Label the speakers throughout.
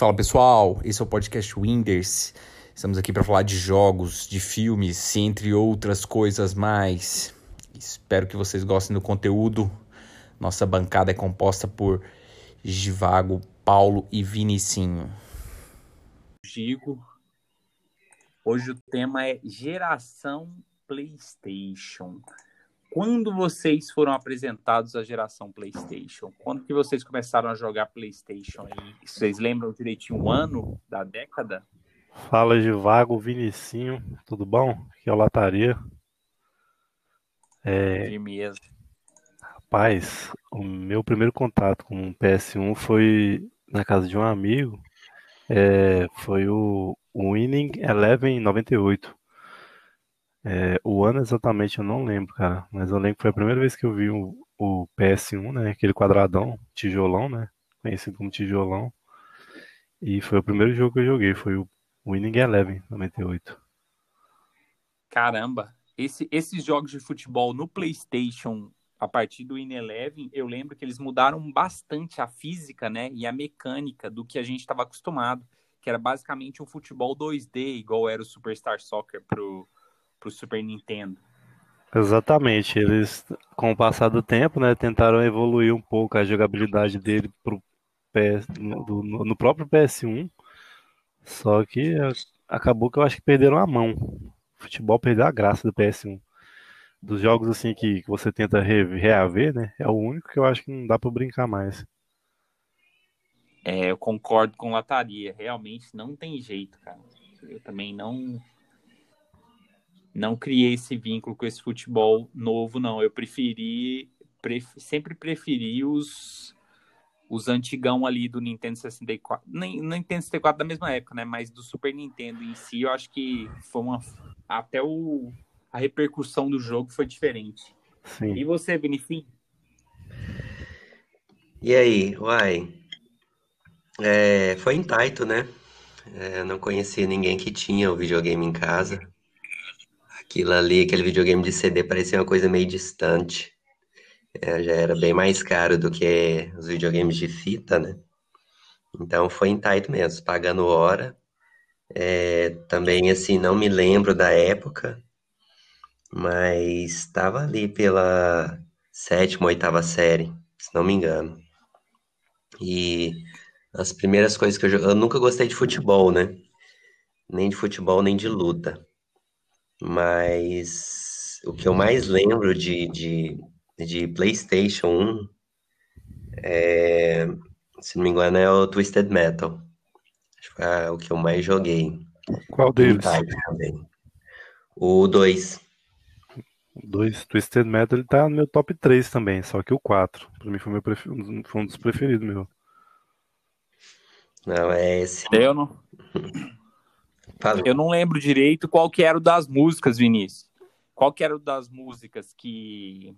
Speaker 1: Fala pessoal, esse é o podcast Winders. Estamos aqui para falar de jogos, de filmes, entre outras coisas mais. Espero que vocês gostem do conteúdo. Nossa bancada é composta por Givago, Paulo e Vinicinho.
Speaker 2: Gigo. Hoje o tema é geração PlayStation. Quando vocês foram apresentados à geração PlayStation? Quando que vocês começaram a jogar PlayStation? E vocês lembram direitinho o ano da década?
Speaker 3: Fala de Vago, Vinicinho, tudo bom? Aqui é o Lataria.
Speaker 2: É... mesmo.
Speaker 3: Rapaz, o meu primeiro contato com o PS1 foi na casa de um amigo. É, foi o Winning Eleven 98. É, o ano exatamente eu não lembro, cara. Mas eu lembro que foi a primeira vez que eu vi o, o PS1, né? Aquele quadradão, tijolão, né? Conhecido como tijolão. E foi o primeiro jogo que eu joguei, foi o Winning Eleven 98.
Speaker 2: Caramba, esse, esses jogos de futebol no PlayStation, a partir do Winning Eleven, eu lembro que eles mudaram bastante a física, né? E a mecânica do que a gente estava acostumado, que era basicamente um futebol 2D, igual era o Superstar Soccer pro para o Super Nintendo.
Speaker 3: Exatamente, eles com o passar do tempo, né, tentaram evoluir um pouco a jogabilidade dele pro PS, no, no, próprio PS1, só que acabou que eu acho que perderam a mão. O futebol perdeu a graça do PS1. Dos jogos assim que, que você tenta re, reaver, né, é o único que eu acho que não dá para brincar mais.
Speaker 2: É, eu concordo com Lataria, realmente não tem jeito, cara. Eu também não não criei esse vínculo com esse futebol novo, não. Eu preferi, pref, sempre preferi os, os antigão ali do Nintendo 64. Nem Nintendo 64 da mesma época, né? Mas do Super Nintendo em si, eu acho que foi uma. Até o, a repercussão do jogo foi diferente. Sim. E você, Vinicius?
Speaker 4: E aí, uai. É, foi em Taito, né? É, não conhecia ninguém que tinha o videogame em casa. Aquilo ali, aquele videogame de CD parecia uma coisa meio distante. É, já era bem mais caro do que os videogames de fita, né? Então foi em Taito mesmo, pagando hora. É, também, assim, não me lembro da época, mas estava ali pela sétima, oitava série, se não me engano. E as primeiras coisas que eu eu nunca gostei de futebol, né? Nem de futebol, nem de luta. Mas o que eu mais lembro de, de, de PlayStation 1 é, se não me engano, é o Twisted Metal. Acho que é o que eu mais joguei.
Speaker 3: Qual deles?
Speaker 4: Também. O 2.
Speaker 3: O 2, Twisted Metal, ele tá no meu top 3 também, só que o 4. Pra mim foi, meu prefer... foi um dos preferidos meu.
Speaker 4: Não, é esse.
Speaker 2: Eu não. Eu não lembro direito qual que era o das músicas, Vinícius. Qual que era o das músicas que.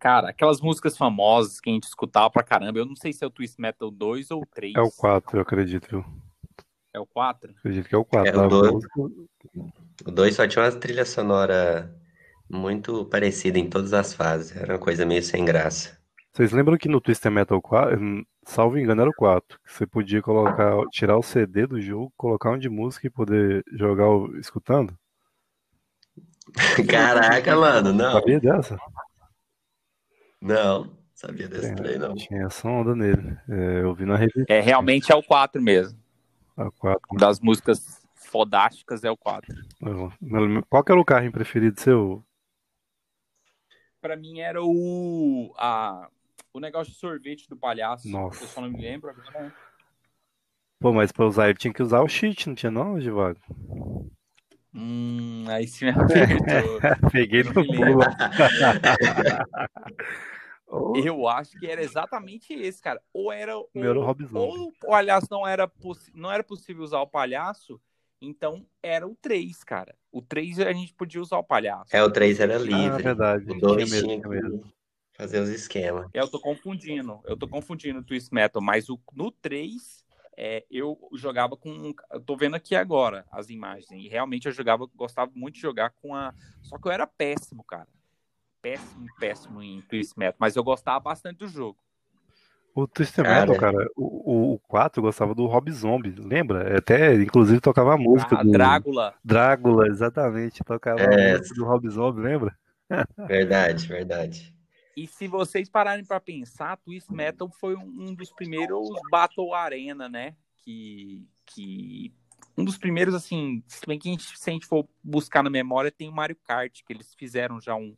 Speaker 2: Cara, aquelas músicas famosas que a gente escutava pra caramba. Eu não sei se é o Twist Metal 2 ou 3.
Speaker 3: É o 4, eu acredito, viu?
Speaker 2: É o 4?
Speaker 3: Acredito que é o 4. É,
Speaker 4: o 2 o 2 só tinha uma trilha sonora muito parecida em todas as fases. Era uma coisa meio sem graça.
Speaker 3: Vocês lembram que no Twisted Metal 4, salvo engano, era o 4, que você podia colocar, tirar o CD do jogo, colocar um de música e poder jogar o, escutando?
Speaker 4: Caraca, mano, não.
Speaker 3: Sabia dessa?
Speaker 4: Não, sabia desse Tem, play, não.
Speaker 3: Tinha essa onda nele. É, eu vi na revista.
Speaker 2: É, realmente é o 4 mesmo.
Speaker 3: É o 4.
Speaker 2: Das músicas fodásticas é o 4.
Speaker 3: Qual que era o carro preferido seu?
Speaker 2: Pra mim era o. A, o negócio de sorvete do palhaço.
Speaker 3: Nossa.
Speaker 2: Eu só não me lembro agora.
Speaker 3: Pô, mas pra usar ele tinha que usar o cheat, não tinha não, Givago?
Speaker 2: Hum, aí sim me apertou.
Speaker 3: Peguei no pulo.
Speaker 2: Eu acho que era exatamente esse, cara. Ou era,
Speaker 3: o Robson.
Speaker 2: ou o palhaço não era, não era possível usar o palhaço, então era o 3, cara. O 3 a gente podia usar o palhaço.
Speaker 4: É, o 3 era livre. Ah,
Speaker 3: verdade.
Speaker 4: O 2 tinha mesmo fazer os esquemas.
Speaker 2: É, eu tô confundindo. Eu tô confundindo o Twist Metal, mas o, no 3 é, eu jogava com. Eu tô vendo aqui agora as imagens. E realmente eu jogava, gostava muito de jogar com a. Só que eu era péssimo, cara. Péssimo, péssimo em Twist Metal. Mas eu gostava bastante do jogo.
Speaker 3: O Twisted Metal, cara, o, o 4 gostava do Rob Zombie, lembra? Até, inclusive, tocava a música
Speaker 2: Ah,
Speaker 3: do
Speaker 2: Drácula.
Speaker 3: Drácula, exatamente. Tocava a
Speaker 4: É.
Speaker 3: música do Rob Zombie, lembra?
Speaker 4: Verdade, verdade.
Speaker 2: E se vocês pararem pra pensar, Twist Metal foi um, dos primeiros Battle Arena, né? Que, que um dos primeiros, assim, se bem que a gente, se a gente for buscar na memória, tem o Mario Kart, que eles fizeram já um,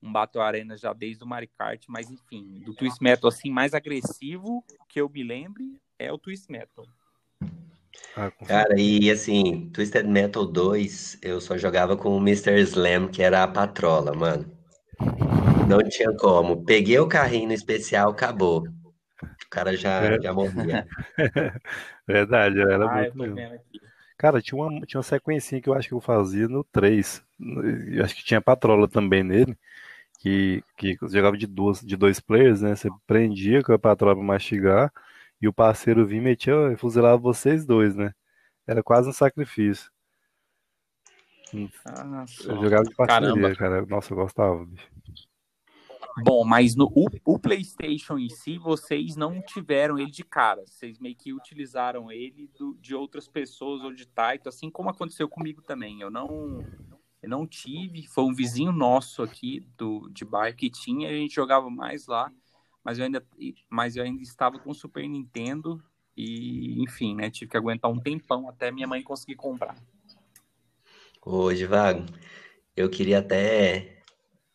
Speaker 2: um Battle Arena já desde o Mario Kart, mas enfim, do Twist Metal, assim, mais agressivo que eu me lembre é o Twist Metal.
Speaker 3: Ah,
Speaker 4: Cara, e assim, Twisted Metal 2, eu só jogava com o Mr. Slam, que era a patrola, mano. Não tinha como. Peguei o carrinho no especial, acabou. O cara já,
Speaker 3: É.
Speaker 4: já morria.
Speaker 3: Verdade, era
Speaker 2: Ah,
Speaker 3: muito. Cara, tinha uma, tinha uma sequencinha que eu acho que eu fazia no 3. Eu acho que tinha patrola também nele. Que, que jogava de, duas, de dois players, né? Você prendia com a patrola pra mastigar. E o parceiro vinha e metia e fuzilava vocês dois, né? Era quase um sacrifício.
Speaker 2: Ah, só.
Speaker 3: Eu jogava de parceria,
Speaker 2: Caramba.
Speaker 3: cara. Nossa, eu gostava, bicho.
Speaker 2: Bom, mas no o, o PlayStation em si, vocês não tiveram ele de cara. Vocês meio que utilizaram ele do- de outras pessoas ou de Taito, assim como aconteceu comigo também. Eu não, eu não tive. Foi um vizinho nosso aqui do de bairro que tinha. A gente jogava mais lá, mas eu ainda, mas eu ainda estava com o Super Nintendo e, enfim, né? Tive que aguentar um tempão até minha mãe conseguir comprar.
Speaker 4: Ô, Vago, eu queria até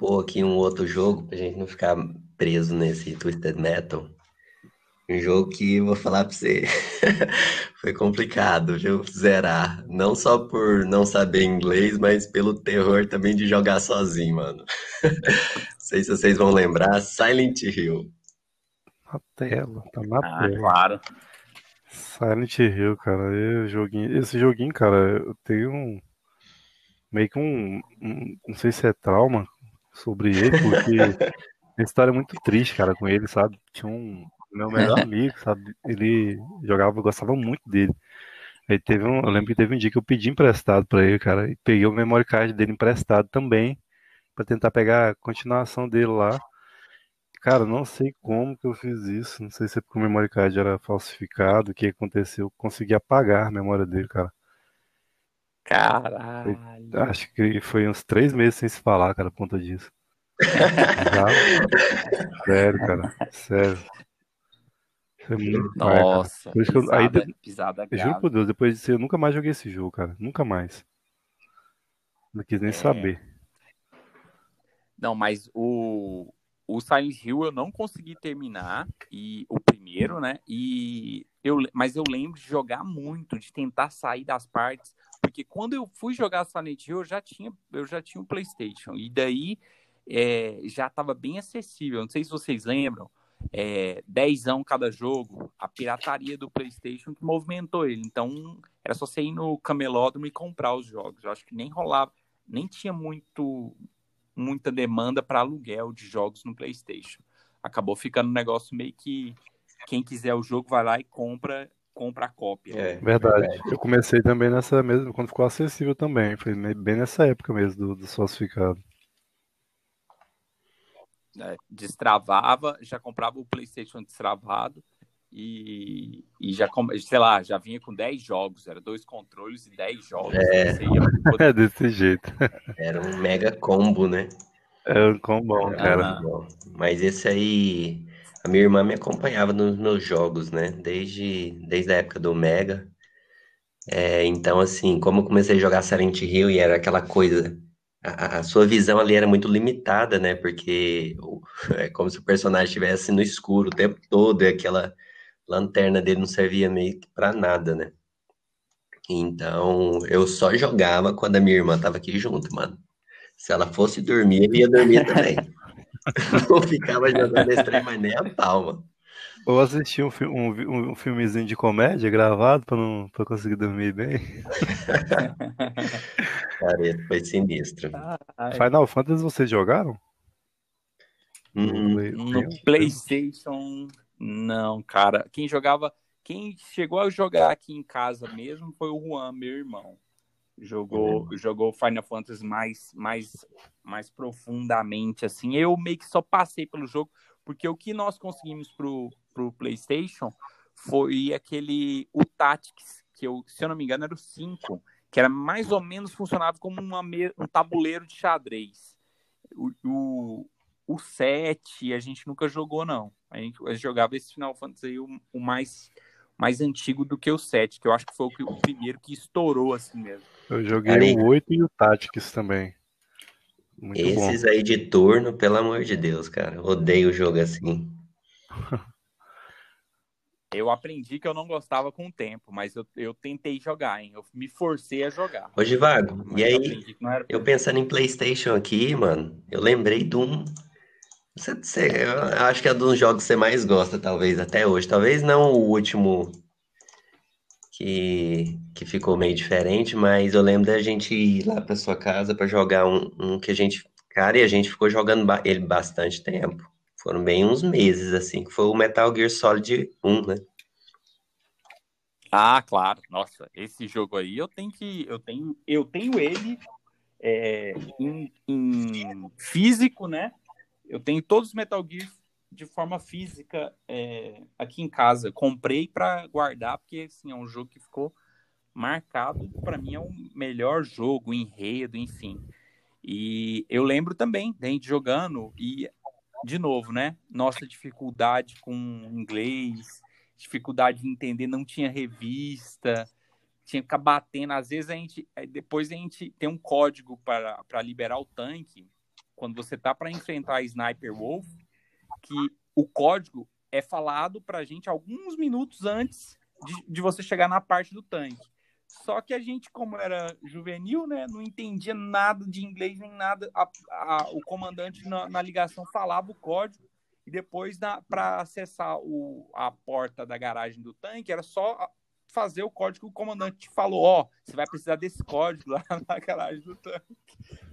Speaker 4: pôr aqui um outro jogo pra gente não ficar preso nesse Twisted Metal. Um jogo que vou falar pra você, foi complicado, viu? Zerar. Não só por não saber inglês, mas pelo terror também de jogar sozinho, mano. Não sei se vocês vão lembrar, Silent Hill.
Speaker 3: Na tela, tá na
Speaker 2: Ah,
Speaker 3: tela.
Speaker 2: claro.
Speaker 3: Silent Hill, cara, eu, joguinho, esse joguinho, cara, eu tenho um meio que um, um- não sei se é trauma sobre ele, porque a história é muito triste, cara, com ele, sabe? Tinha um meu melhor amigo, sabe? Ele jogava, eu gostava muito dele. Aí teve um, eu lembro que teve um dia que eu pedi emprestado pra ele, cara, e peguei o memory card dele emprestado também, pra tentar pegar a continuação dele lá. Cara, não sei como que eu fiz isso. Não sei se é porque o memory card era falsificado, o que aconteceu. Eu consegui apagar a memória dele, cara.
Speaker 2: Caralho.
Speaker 3: Acho que foi uns três meses sem se falar, cara, por conta disso. Sério, cara. Sério. É muito.
Speaker 2: Nossa,
Speaker 3: Por isso que eu- aí
Speaker 2: pisada, pisada
Speaker 3: Eu juro
Speaker 2: grave.
Speaker 3: por Deus, depois disso eu nunca mais joguei esse jogo, cara. Nunca mais. Não quis nem
Speaker 2: É.
Speaker 3: saber.
Speaker 2: Não, mas o, o Silent Hill eu não consegui terminar, e o primeiro, né? E eu, mas eu lembro de jogar muito, de tentar sair das partes, porque quando eu fui jogar Silent Hill, eu já tinha, eu já tinha um PlayStation, e daí é, já estava bem acessível. Não sei se vocês lembram, é, dezão cada jogo, a pirataria do PlayStation que movimentou ele. Então era só você ir no camelódromo e comprar os jogos. Eu acho que nem rolava, nem tinha muito muita demanda para aluguel de jogos no PlayStation. Acabou ficando um negócio meio que quem quiser o jogo vai lá e compra, compra a cópia.
Speaker 4: É,
Speaker 3: Verdade. Eu comecei também nessa mesma, quando ficou acessível também. Foi bem nessa época mesmo do, do falsificado.
Speaker 2: né? Destravava, já comprava o PlayStation destravado e, e já, sei lá, já vinha com 10 jogos, era dois controles e 10 jogos.
Speaker 4: É.
Speaker 2: Poder-
Speaker 3: É desse jeito.
Speaker 4: Era um mega combo, né?
Speaker 3: É um combão,
Speaker 4: Era
Speaker 3: cara.
Speaker 4: Bom. Mas esse aí, a minha irmã me acompanhava nos meus jogos, né? Desde, desde a época do Mega. É, então, assim, como eu comecei a jogar Silent Hill e era aquela coisa, a, a- sua visão ali era muito limitada, né? Porque é como se o personagem estivesse no escuro o tempo todo e aquela lanterna dele não servia meio que pra nada, né? Então, eu só jogava quando a minha irmã tava aqui junto, mano. Se ela fosse dormir, eu ia dormir também. Não ficava jogando esse trem, mas nem a palma.
Speaker 3: Ou assisti um, um, um filmezinho de comédia gravado pra, não, pra conseguir dormir bem.
Speaker 4: Cara, foi sinistro.
Speaker 2: Ai,
Speaker 3: Final Fantasy vocês jogaram?
Speaker 4: Hum,
Speaker 2: No PlayStation, não, cara. Quem jogava, quem chegou a jogar aqui em casa mesmo foi o Juan, meu irmão. Jogou, jogou Final Fantasy mais, mais, mais profundamente, assim. Eu meio que só passei pelo jogo Porque o que nós conseguimos pro, pro PlayStation foi aquele. O Tactics, que eu, se eu não me engano, era o 5, que era mais ou menos funcionava como uma, um tabuleiro de xadrez. O, o, o 7 a gente nunca jogou, não. A gente, a gente jogava esse Final Fantasy o, o mais mais antigo do que o 7, que eu acho que foi o, o primeiro que estourou assim mesmo.
Speaker 3: Eu joguei o 8 e o Tactics também.
Speaker 4: Muito Esses bom. aí de turno, pelo amor de Deus, cara. Odeio o jogo assim.
Speaker 2: Eu aprendi que eu não gostava com o tempo, mas eu, eu tentei jogar, hein? Eu me forcei a jogar.
Speaker 4: Ô, Vago, e aí, eu, eu pensando em PlayStation aqui, mano, eu lembrei de um. Você, você, eu acho que é um dos jogos que você mais gosta, talvez, até hoje. Talvez não o último que, que ficou meio diferente, mas eu lembro da gente ir lá pra sua casa para jogar um, um, que a gente. Cara, e a gente ficou jogando ele bastante tempo. Foram bem uns meses, assim, que foi o Metal Gear Solid 1, né?
Speaker 2: Ah, claro. Nossa, esse jogo aí eu tenho que. Eu tenho, eu tenho ele é, em, em físico, né? Eu tenho todos os Metal Gear de forma física é, aqui em casa. Comprei para guardar, porque assim, é um jogo que ficou marcado. Para mim, é o melhor jogo, enredo, enfim. E eu lembro também da gente jogando e, de novo, né? Nossa dificuldade com inglês, dificuldade de entender, não tinha revista, tinha que ficar batendo. Às vezes a gente, depois a gente tem um código para liberar o tanque quando você tá para enfrentar a Sniper Wolf, que o código é falado para a gente alguns minutos antes de, de, você chegar na parte do tanque. Só que a gente, como era juvenil, né, não entendia nada de inglês nem nada. A, a, o comandante na, na, ligação falava o código e depois para acessar o, a porta da garagem do tanque era só fazer o código que o comandante falou, ó, oh, você vai precisar desse código lá na garagem do tanque.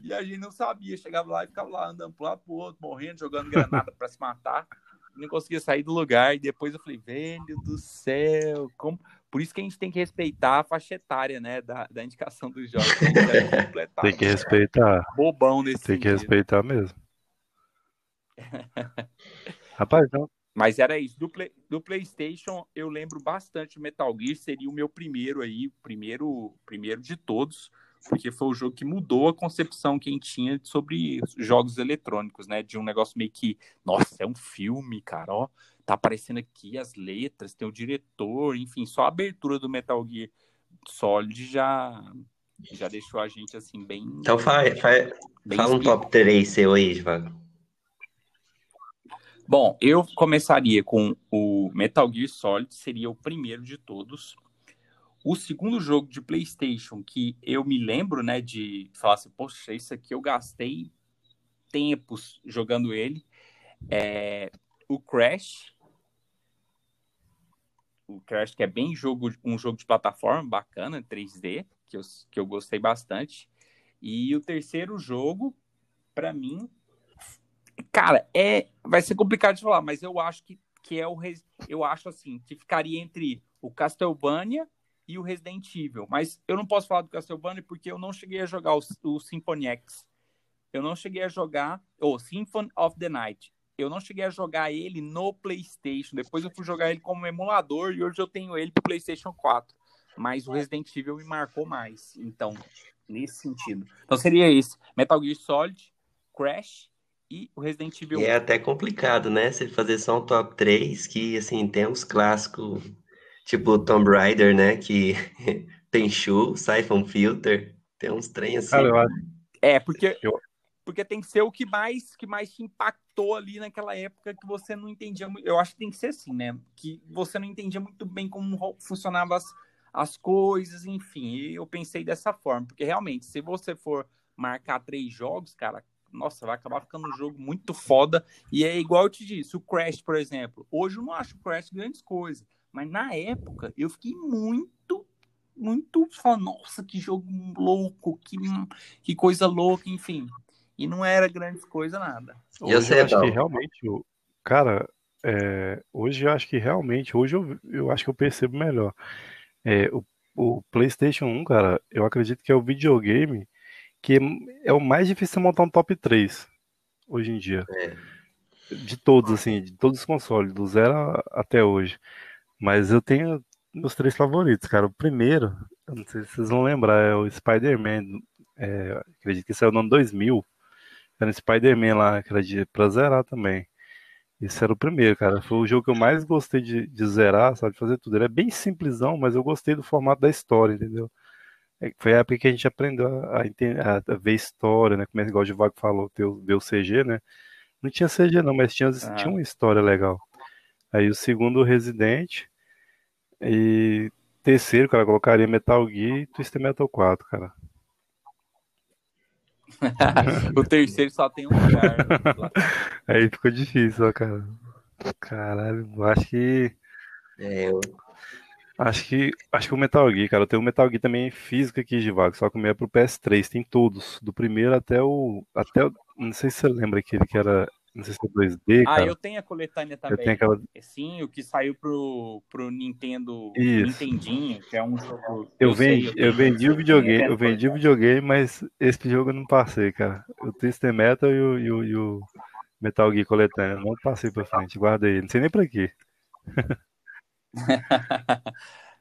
Speaker 2: E a gente não sabia, chegava lá e ficava lá andando pro lado pro outro, morrendo, jogando granada para se matar. Não conseguia sair do lugar. E depois eu falei, velho do céu, como... Por isso que a gente tem que respeitar a faixa etária, né, da, da indicação dos jogos.
Speaker 3: tem que respeitar.
Speaker 2: Bobão nesse
Speaker 3: Tem que respeitar mesmo. Rapaz, não,
Speaker 2: mas era isso. Do, play, do PlayStation, eu lembro bastante. O Metal Gear seria o meu primeiro aí, o primeiro, primeiro de todos, porque foi o jogo que mudou a concepção que a gente tinha sobre jogos eletrônicos, né? De um negócio meio que, nossa, é um filme, cara, ó. Tá aparecendo aqui as letras, tem o diretor, enfim, só a abertura do Metal Gear Solid já já deixou a gente assim bem.
Speaker 4: Então faz, faz, fala um top 3 seu aí, Vago.
Speaker 2: Bom, eu começaria com o Metal Gear Solid, seria o primeiro de todos. O segundo jogo de PlayStation que eu me lembro, né, de falar assim, poxa, isso aqui eu gastei tempos jogando ele, é o Crash. O Crash que é bem jogo, um jogo de plataforma bacana, 3D, que eu, que eu gostei bastante. E o terceiro jogo, para mim, Cara, é, vai ser complicado de falar, mas eu acho que, que é o eu acho assim, que ficaria entre o Castlevania e o Resident Evil. Mas eu não posso falar do Castlevania porque eu não cheguei a jogar o, o Symphony X. Eu não cheguei a jogar o Symphony of the Night. Eu não cheguei a jogar ele no PlayStation. Depois eu fui jogar ele como emulador e hoje eu tenho ele pro PlayStation 4. Mas o Resident Evil me marcou mais. Então, nesse sentido. Então seria esse: Metal Gear Solid, Crash e o Resident Evil.
Speaker 4: E é até complicado, né? Você fazer só um top 3 que, assim, tem uns clássicos, tipo Tomb Raider, né? Que tem Shu, Siphon Filter, tem uns trem assim. Cara,
Speaker 2: é, porque, eu... porque tem que ser o que mais, que mais te impactou ali naquela época que você não entendia. Eu acho que tem que ser assim, né? Que você não entendia muito bem como funcionavam as, as coisas, enfim. eu pensei dessa forma, porque realmente, se você for marcar três jogos, cara, nossa, vai acabar ficando um jogo muito foda. E é igual eu te disse, o Crash, por exemplo. Hoje eu não acho o Crash grandes coisas. Mas na época eu fiquei muito, muito falando, nossa, que jogo louco, que, que coisa louca, enfim. E não era grandes coisa nada.
Speaker 3: Hoje eu, sei, eu acho que realmente, cara, é, hoje eu acho que realmente, hoje eu, eu acho que eu percebo melhor. É, o, o PlayStation 1, cara, eu acredito que é o videogame que é o mais difícil montar um top 3 hoje em dia. É. de todos, assim, de todos os consoles, do zero até hoje. Mas eu tenho meus três favoritos, cara. O primeiro, eu não sei se vocês vão lembrar, é o Spider-Man. É, acredito que saiu no ano 2000. Era o Spider-Man lá, que era de, pra zerar também. Esse era o primeiro, cara. Foi o jogo que eu mais gostei de, de zerar, sabe? De fazer tudo. Ele é bem simplesão, mas eu gostei do formato da história, entendeu? É, foi a época que a gente aprendeu a, a, a ver história, né? Como é igual o Vago falou, ter, ver o CG, né? Não tinha CG não, mas tinha, ah. tinha uma história legal. Aí o segundo, Resident. E terceiro, cara, colocaria Metal Gear e Twisted Metal 4, cara.
Speaker 2: o terceiro só tem um lugar.
Speaker 3: Aí ficou difícil, ó, cara. Caralho, acho que. É, eu... Acho que. Acho que o Metal Gear, cara. Eu tenho o Metal Gear também físico aqui de vago, só que o meu é pro PS3, tem todos. Do primeiro até o. Até o, Não sei se você lembra aquele que era não sei se é 2D,
Speaker 2: ah, cara. Eu tenho a coletânea também. Eu tenho aquela... Sim, o que saiu pro, pro Nintendo Isso. Nintendinho, que é um jogo.
Speaker 3: Eu, eu vendi, sei, eu, eu vendi o videogame, eu vendi o videogame, mas esse jogo eu não passei, cara. O Twisted Metal e o, e o, e o Metal Gear coletânea, não passei pra frente, guardei. Não sei nem pra quê.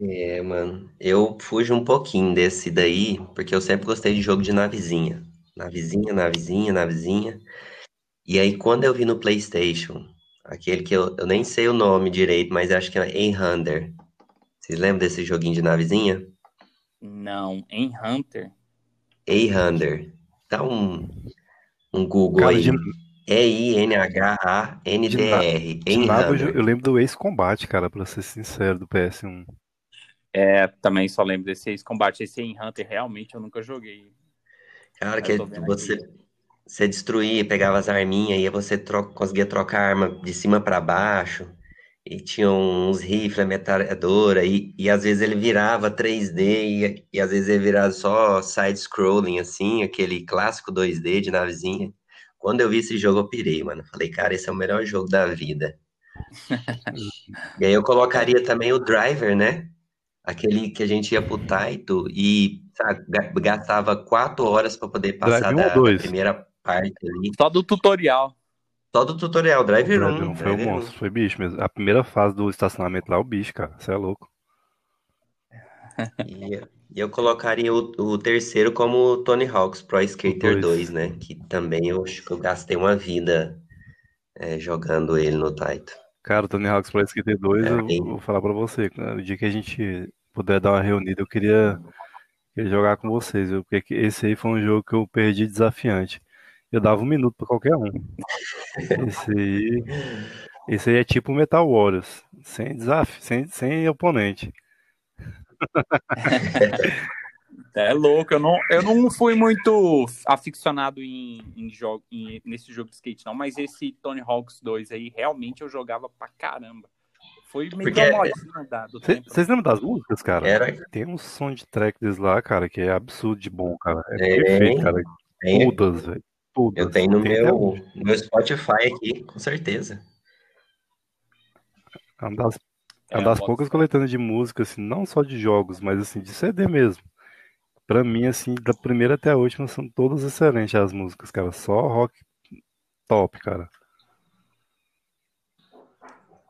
Speaker 4: É, mano. Eu fujo um pouquinho desse daí, porque eu sempre gostei de jogo de navezinha. Navezinha, navezinha, navezinha. E aí, quando eu vi no PlayStation, aquele que eu, eu nem sei o nome direito, mas acho que é Enhunter. Vocês lembram desse joguinho de navezinha?
Speaker 2: Não, Enhunter.
Speaker 4: Enhunter. Dá um, um Google Cara, aí. De... E-I-N-H-A-N-D-R.
Speaker 3: Eu, eu lembro do Ace Combat, cara, pra ser sincero, do PS1.
Speaker 2: É, também só lembro desse Ace Combat. Esse Enhunter, realmente, eu nunca joguei.
Speaker 4: Cara, que você, aqui. Você destruía, pegava as arminhas, e você troca, conseguia trocar a arma de cima para baixo. E tinha uns rifles, metralhadora, e, e às vezes ele virava 3D, e, e às vezes ele virava só side-scrolling, assim, aquele clássico 2D de navezinha. Quando eu vi esse jogo, eu pirei, mano. Falei, cara, esse é o melhor jogo da vida. e aí eu colocaria também o Driver, né? Aquele que a gente ia pro Taito e sabe, gastava quatro horas para poder passar da, da primeira parte ali.
Speaker 2: Só do tutorial.
Speaker 4: Só do tutorial, Driver 1.
Speaker 3: Foi o monstro, foi bicho mesmo. A primeira fase do estacionamento lá, o bicho, cara. Você é louco.
Speaker 4: E eu colocaria o, o terceiro como Tony Hawk's Pro Skater 2, né? Que também eu acho que eu gastei uma vida é, jogando ele no Taito.
Speaker 3: Cara, o Tony Hawk's Pro Skater 2, é, eu vou falar pra você. No dia que a gente puder dar uma reunida, eu queria, queria jogar com vocês, viu? Porque esse aí foi um jogo que eu perdi desafiante. Eu dava um minuto pra qualquer um. Esse aí, esse aí é tipo Metal Warriors, sem desafio, sem, sem oponente.
Speaker 2: É louco, eu não, eu não fui muito aficionado em, em jogo, em, nesse jogo de skate, não, mas esse Tony Hawk's 2 aí, realmente eu jogava pra caramba. Foi meio Porque... modinha da, do
Speaker 3: tempo. Vocês lembram das músicas, cara? Era... Tem um som de track deles lá, cara, que é absurdo de bom, cara. É, é perfeito, cara. É. Todas, velho.
Speaker 4: Eu tenho no meu, no meu Spotify aqui, com certeza.
Speaker 3: É uma das, é uma das poucas coletâneas de música, assim, não só de jogos, mas assim, de CD mesmo. Pra mim, assim, da primeira até a última, são todas excelentes as músicas, cara. Só rock top, cara.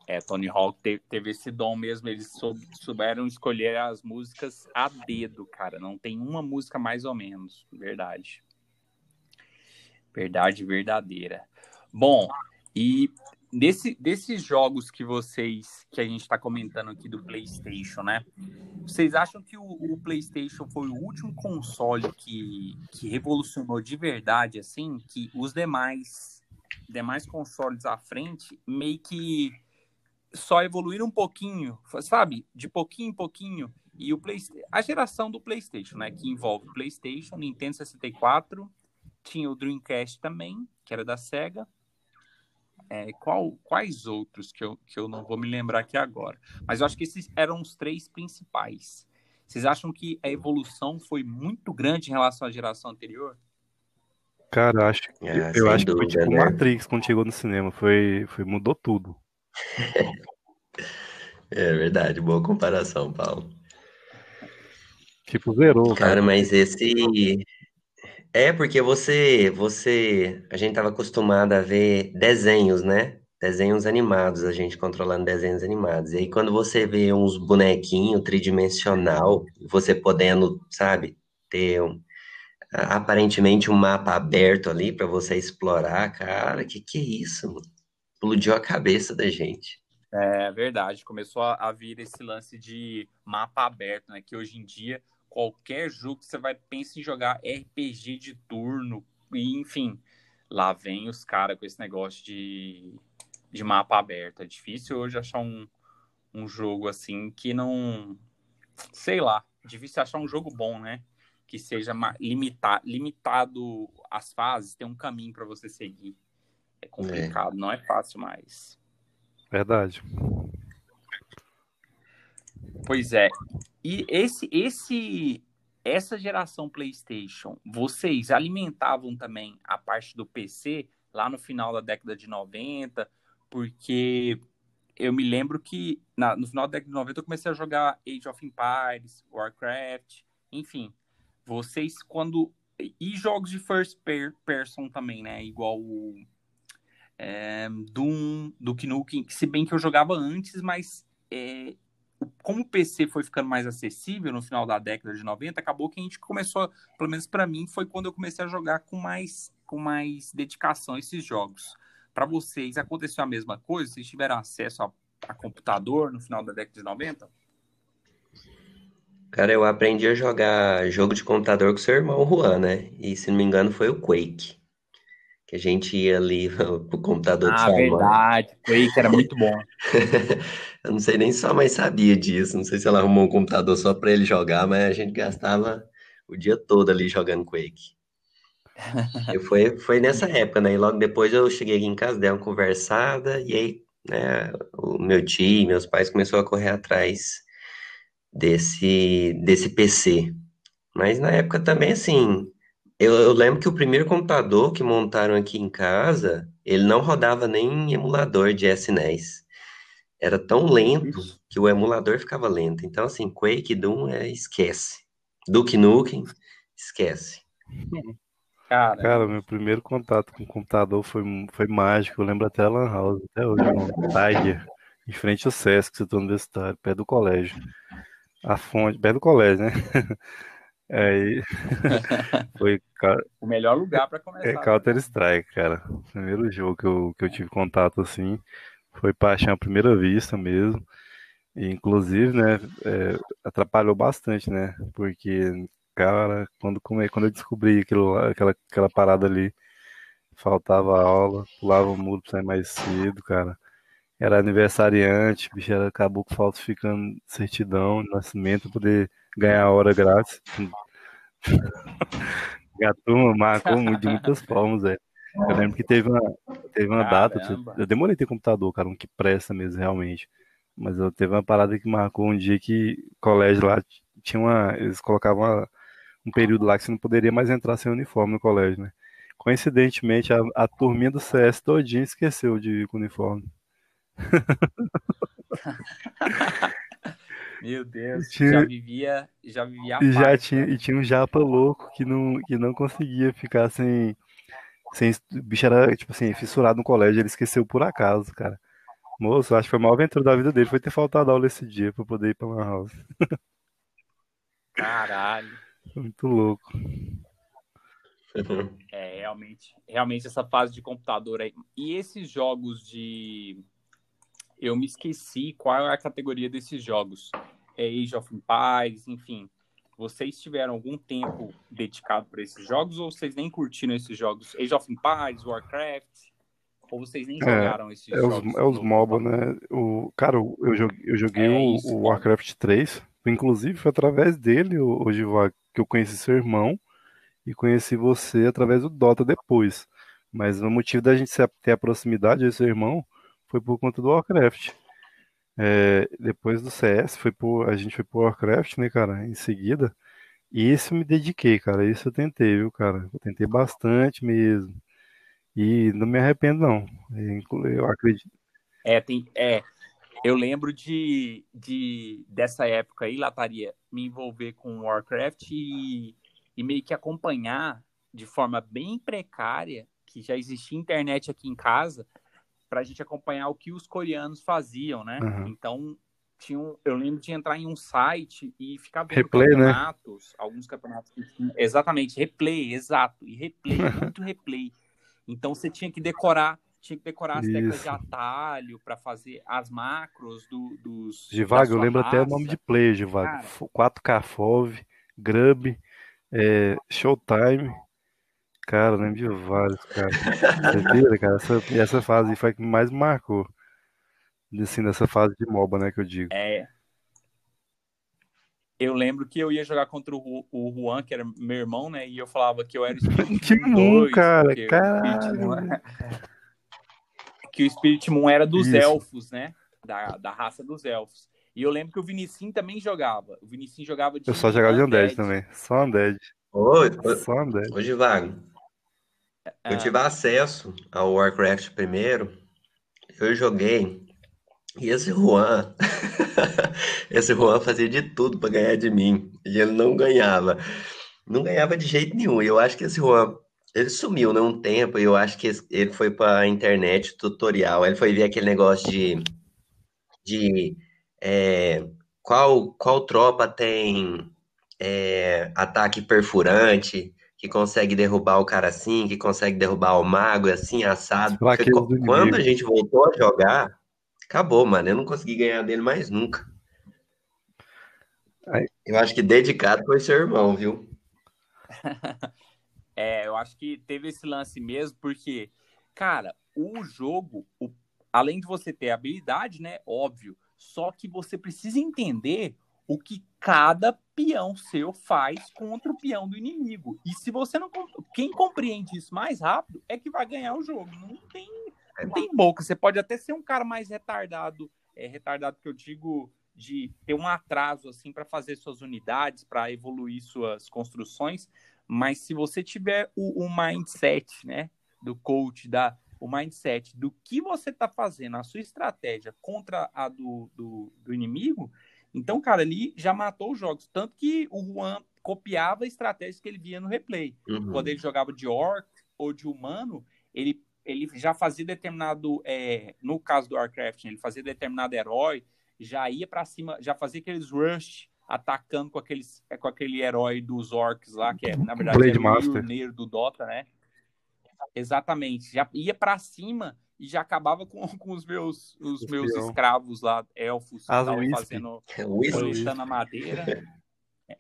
Speaker 2: É, Tony Hawk teve, teve, esse dom mesmo, eles soub, souberam escolher as músicas a dedo, cara. Não tem uma música mais ou menos, verdade. Verdade verdadeira. Bom, e desse, desses jogos que vocês, que a gente está comentando aqui do PlayStation, né? Vocês acham que o, o, PlayStation foi o último console que, que revolucionou de verdade, assim, que os demais, demais consoles à frente meio que só evoluíram um pouquinho, sabe? De pouquinho em pouquinho. E o Play, a geração do PlayStation, né? Que envolve PlayStation, Nintendo 64 tinha o Dreamcast também, que era da Sega. É, qual, quais outros que eu, que eu não vou me lembrar aqui agora? Mas eu acho que esses eram os três principais. Vocês acham que a evolução foi muito grande em relação à geração anterior?
Speaker 3: Cara, acho, é, eu acho dúvida, que foi tipo né? Matrix quando chegou no cinema. Foi, foi, mudou tudo.
Speaker 4: é verdade, boa comparação, Paulo.
Speaker 3: Tipo, zerou.
Speaker 4: Cara, cara. mas esse É porque você, você, a gente tava acostumado a ver desenhos, né? Desenhos animados, a gente controlando desenhos animados. E aí quando você vê uns bonequinhos tridimensional, você podendo, sabe, ter um- aparentemente um mapa aberto ali para você explorar, cara, que que é isso? Explodiu a cabeça da gente.
Speaker 2: É verdade, começou a, a vir esse lance de mapa aberto, né? Que hoje em dia, qualquer jogo que você vai pensar em jogar RPG de turno, e enfim, lá vem os caras com esse negócio de, de mapa aberto. É difícil hoje achar um, um jogo assim que não. Sei lá, difícil achar um jogo bom, né? Que seja ma- limita, limitado as fases, tem um caminho para você seguir. É complicado, não é fácil mais.
Speaker 3: Verdade.
Speaker 2: Pois é. E esse, esse, essa geração PlayStation, vocês alimentavam também a parte do PC lá no final da década de 90, porque eu me lembro que na- no final da década de 90 eu comecei a jogar Age of Empires, Warcraft, enfim. Vocês quando e jogos de first per- person também, né? Igual o é, Doom, Duke Nukem, se bem que eu jogava antes, mas é, como o PC foi ficando mais acessível no final da década de 90, acabou que a gente começou, pelo menos para mim, foi quando eu comecei a jogar com mais, com mais dedicação esses jogos. Para vocês, aconteceu a mesma coisa? Vocês tiveram acesso a, a computador no final da década de 90?
Speaker 4: Cara, eu aprendi a jogar jogo de computador com seu irmão Juan, né? E se não me engano foi o Quake. Que a gente ia ali pro computador de
Speaker 2: Ah,
Speaker 4: sua mãe.
Speaker 2: verdade. Quake era muito bom.
Speaker 4: Eu não sei nem se sua mãe sabia disso. Não sei se ela arrumou um computador só pra ele jogar, mas a gente gastava o dia todo ali jogando Quake. E foi, foi nessa época, né? E logo depois eu cheguei aqui em casa, dei uma conversada, e aí, né, o meu tio e meus pais começaram a correr atrás desse, desse PC. Mas na época também, assim, eu, eu lembro que o primeiro computador que montaram aqui em casa, ele não rodava nem em emulador de SNES. Era tão lento
Speaker 2: Isso.
Speaker 4: que o emulador ficava lento. Então, assim, Quake, Doom, é, esquece. Duke Nukem, esquece.
Speaker 2: Cara,
Speaker 3: Cara, meu primeiro contato com o computador foi, foi mágico. Eu lembro até a Lan House, até hoje, no Tiger, em frente ao Sesc, setor universitário, perto do colégio. A fonte, perto do colégio, né? Aí foi
Speaker 2: o melhor lugar para
Speaker 3: é
Speaker 2: começar.
Speaker 3: Counter-Strike, cara. O primeiro jogo que eu, que eu tive contato assim foi paixão à primeira vista mesmo. E, inclusive, né, é, atrapalhou bastante, né? Porque, cara, quando, quando eu descobri aquilo aquela, aquela parada ali, faltava aula, pulava o muro pra sair mais cedo, cara. Era aniversariante, bicho, era, acabou falsificando certidão de nascimento pra poder ganhar hora grátis. A turma marcou muito, de muitas formas, velho. Eu lembro que teve uma, teve uma data, eu demorei ter computador, cara, um que presta mesmo, realmente. Mas eu teve uma parada que marcou um dia que o colégio lá tinha uma. Eles colocavam uma- um período lá que você não poderia mais entrar sem uniforme no colégio, né? Coincidentemente, a, a turminha do CS todinha esqueceu de ir com uniforme.
Speaker 2: Meu Deus,
Speaker 3: Tinha-
Speaker 2: já vivia, já vivia a
Speaker 3: E já
Speaker 2: paz,
Speaker 3: tinha,
Speaker 2: né?
Speaker 3: e tinha um japa louco que não, que não conseguia ficar sem, sem. O bicho era, tipo assim, fissurado no colégio, ele esqueceu por acaso, cara. Moço, acho que foi a maior aventura da vida dele, foi ter faltado aula esse dia pra poder ir pra Lan House.
Speaker 2: Caralho.
Speaker 3: Muito louco.
Speaker 2: É, realmente, realmente essa fase de computador aí. E esses jogos de. Eu me esqueci qual é a categoria desses jogos. É Age of Empires, enfim. Vocês tiveram algum tempo dedicado para esses jogos ou vocês nem curtiram esses jogos? Age of Empires, Warcraft? Ou vocês nem
Speaker 3: É,
Speaker 2: jogaram esses
Speaker 3: É os,
Speaker 2: jogos?
Speaker 3: é os MOBA, né? O, cara, eu joguei, eu joguei
Speaker 2: É
Speaker 3: o,
Speaker 2: isso,
Speaker 3: o. Warcraft 3. Inclusive, foi através dele, Giva, que eu conheci seu irmão e conheci você através do Dota depois. Mas o motivo da gente ter a proximidade, eu e seu irmão, foi por conta do Warcraft. É, depois do CS, foi por, a gente foi pro Warcraft, né, cara, em seguida. E isso eu me dediquei, cara. Isso eu tentei, viu, cara? Eu tentei bastante mesmo. E não me arrependo, não. Inclu- Eu acredito.
Speaker 2: É, tem, é, eu lembro de, de dessa época aí, Lataria, me envolver com Warcraft e, e meio que acompanhar de forma bem precária, que já existia internet aqui em casa, para a gente acompanhar o que os coreanos faziam, né?
Speaker 3: Uhum.
Speaker 2: Então, tinha um, eu lembro de entrar em um site e ficar vendo
Speaker 3: Replay, né?
Speaker 2: campeonatos, alguns campeonatos que tinham, exatamente, replay, exato, e replay, muito replay. Então você tinha que decorar, tinha que decorar as teclas
Speaker 3: Isso.
Speaker 2: de atalho para fazer as macros do, dos
Speaker 3: Givago, eu lembro até o nome de player, Givago.
Speaker 2: Cara.
Speaker 3: F- 4K FOV, Grub, é, Showtime. Cara, eu lembro de vários, cara. Certeza, cara. Essa, essa fase foi a que mais me marcou. Assim, nessa fase de MOBA, né, que eu digo.
Speaker 2: É. Eu lembro que eu ia jogar contra o, o Juan, que era meu irmão, né? E eu falava que eu era o Spirit
Speaker 3: Time
Speaker 2: Moon
Speaker 3: 1,
Speaker 2: 2,
Speaker 3: cara,
Speaker 2: Moon
Speaker 3: caralho.
Speaker 2: era- que o Spirit Moon era dos
Speaker 3: Isso.
Speaker 2: elfos, né? Da, da raça dos elfos. E eu lembro que o Vinicius também jogava. O Vinicius jogava de
Speaker 3: Eu só jogava de Undead
Speaker 2: Undead.
Speaker 3: também. Só Undead.
Speaker 4: Ô,
Speaker 3: Só Undead.
Speaker 4: ô, Givago, eu
Speaker 2: Ah.
Speaker 4: tive acesso ao Warcraft primeiro, eu joguei, e esse Juan, esse Juan fazia de tudo pra ganhar de mim, e ele não ganhava. Não ganhava de jeito nenhum, e eu acho que esse Juan, ele sumiu, né, um tempo, e eu acho que ele foi pra internet tutorial, ele foi ver aquele negócio de, de é, qual, qual tropa tem é, ataque perfurante, que consegue derrubar o cara assim, que consegue derrubar o mago assim, assado. Porque
Speaker 3: do
Speaker 4: quando a gente voltou a jogar, acabou, mano. Eu não consegui ganhar dele mais nunca.
Speaker 3: Aí-
Speaker 4: Eu acho que dedicado foi seu irmão, viu?
Speaker 2: É, eu acho que teve esse lance mesmo, porque, cara, o jogo, o- além de você ter habilidade, né? Óbvio, só que você precisa entender o que cada peão seu faz contra o peão do inimigo. E se você não. Quem compreende isso mais rápido é que vai ganhar o jogo. Não tem, não tem boca. Você pode até ser um cara mais retardado, é, retardado que eu digo de ter um atraso assim para fazer suas unidades, para evoluir suas construções, mas se você tiver o, o mindset, né, do coach, da, o mindset do que você está fazendo, a sua estratégia contra a do, do, do inimigo, então, cara, ali já matou os jogos. Tanto que o Juan copiava a estratégia que ele via no replay.
Speaker 4: Uhum.
Speaker 2: Quando ele jogava de orc ou de humano, ele, ele já fazia determinado. é, no caso do Warcraft, né, ele fazia determinado herói, já ia para cima, já fazia aqueles rush atacando com, aqueles, com aquele herói dos orcs lá, que é, na verdade,
Speaker 3: Blade
Speaker 2: era o
Speaker 3: Master.
Speaker 2: Do Dota, né? Exatamente. Já ia para cima e já acabava com, com os meus, os meus escravos lá, elfos, estavam
Speaker 3: Wisp.
Speaker 2: fazendo
Speaker 4: O Whisper.
Speaker 2: coletando a madeira. É,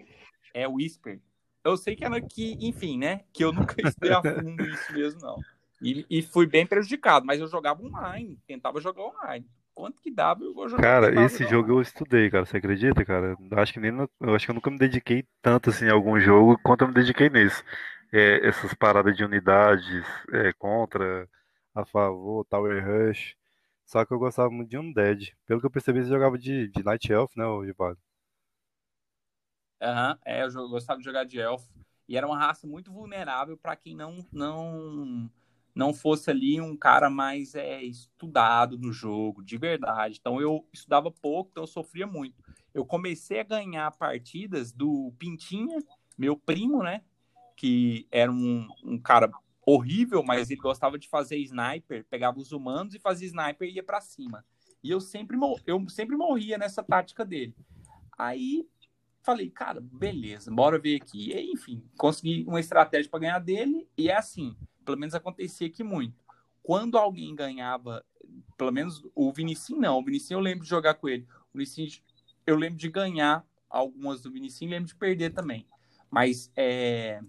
Speaker 2: é Whisper. Eu sei que era que, enfim, né? Que eu nunca estudei a fundo isso mesmo, não. E, e fui bem prejudicado, mas eu jogava online, tentava jogar online. Quanto que dava, eu vou jogar.
Speaker 3: Cara, esse jogo
Speaker 2: online.
Speaker 3: eu estudei, cara. Você acredita, cara? Eu acho que nem eu acho que eu nunca me dediquei tanto assim a algum jogo quanto eu me dediquei nesse. É, essas paradas de unidades, é, contra, a favor, Tower Rush. Só que eu gostava muito de Undead. Pelo que eu percebi, você jogava de, de Night Elf, né, ô Givago?
Speaker 2: Aham, é, eu gostava de jogar de elfo. E era uma raça muito vulnerável para quem não, não não fosse ali um cara mais é, estudado no jogo, de verdade. Então eu estudava pouco, então eu sofria muito. Eu comecei a ganhar partidas do Pintinha, meu primo, né? Que era um, um cara horrível, mas ele gostava de fazer sniper, pegava os humanos e fazia sniper e ia para cima. E eu sempre, eu sempre morria nessa tática dele. Aí falei, cara, beleza, bora ver aqui. E, enfim, consegui uma estratégia para ganhar dele, e é assim, pelo menos acontecia aqui muito. Quando alguém ganhava, pelo menos o Vinicius não, o Vinicius eu lembro de jogar com ele. O Vinicius, eu lembro de ganhar algumas do Vinicius, lembro de perder também. Mas é,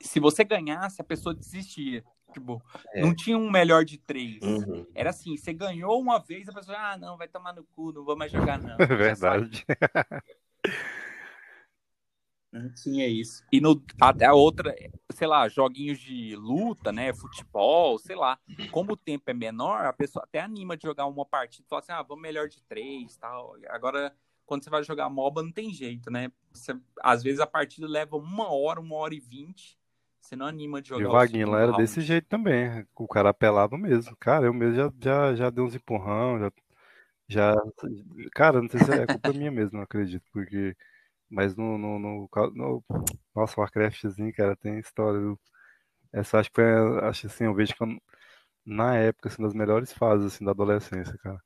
Speaker 2: se você ganhasse, a pessoa desistia. Tipo,
Speaker 4: É.
Speaker 2: não tinha um melhor de três.
Speaker 4: Uhum.
Speaker 2: Era assim, você ganhou uma vez, a pessoa, ah, não, vai tomar no cu, não vou mais jogar, não.
Speaker 3: É verdade.
Speaker 2: Não tinha isso. E no, até a outra, sei lá, joguinhos de luta, né? Futebol, sei lá. Como o tempo é menor, a pessoa até anima de jogar uma partida e fala assim: ah, vamos melhor de três tal. Agora, quando você vai jogar MOBA, não tem jeito, né? Você, às vezes a partida leva uma hora, uma hora e vinte. Você não anima de
Speaker 3: E
Speaker 2: jogar
Speaker 3: o
Speaker 2: o
Speaker 3: Vaguinho lá era
Speaker 2: round.
Speaker 3: desse jeito também. O cara apelava mesmo. Cara, eu mesmo já, já, já dei uns empurrão, já, já. Cara, não sei se é culpa minha mesmo, não acredito. Porque Mas no, no, no, no nossa, Warcraftzinho, cara, tem história. viu? Essa acho que foi, acho assim, eu vejo que eu- na época, assim, das melhores fases, assim, da adolescência, cara.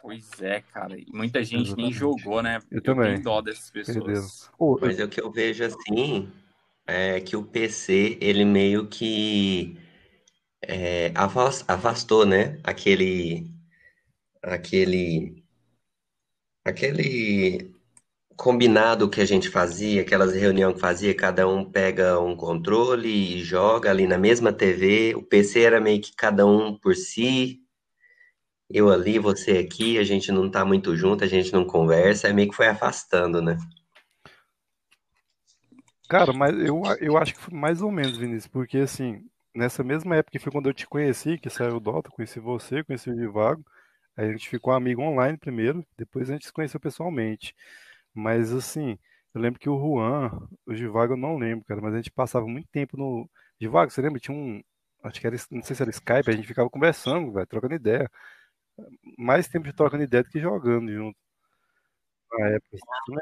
Speaker 2: Pois é, cara. E muita gente nem
Speaker 3: Exatamente.
Speaker 2: jogou, né?
Speaker 3: Eu também.
Speaker 2: tenho dó dessas pessoas.
Speaker 3: Eu-
Speaker 4: Mas o que eu vejo assim é que o PC, ele meio que é, afas- afastou, né? Aquele, aquele, aquele combinado que a gente fazia, aquelas reuniões que fazia, cada um pega um controle e joga ali na mesma TV. O PC era meio que cada um por si, eu ali, você aqui, a gente não tá muito junto, a gente não conversa, aí meio que foi afastando, né?
Speaker 3: Cara, mas eu, eu acho que foi mais ou menos, Vinícius, porque assim, nessa mesma época que foi quando eu te conheci, que saiu o Dota, conheci você, conheci o Divago, a gente ficou amigo online primeiro, depois a gente se conheceu pessoalmente. Mas assim, eu lembro que o Juan, o Divago eu não lembro, cara, mas a gente passava muito tempo no. Divago, você lembra? Tinha um. Acho que era, não sei se era Skype, a gente ficava conversando, velho, trocando ideia. Mais tempo de trocando ideia do que jogando junto. Na época?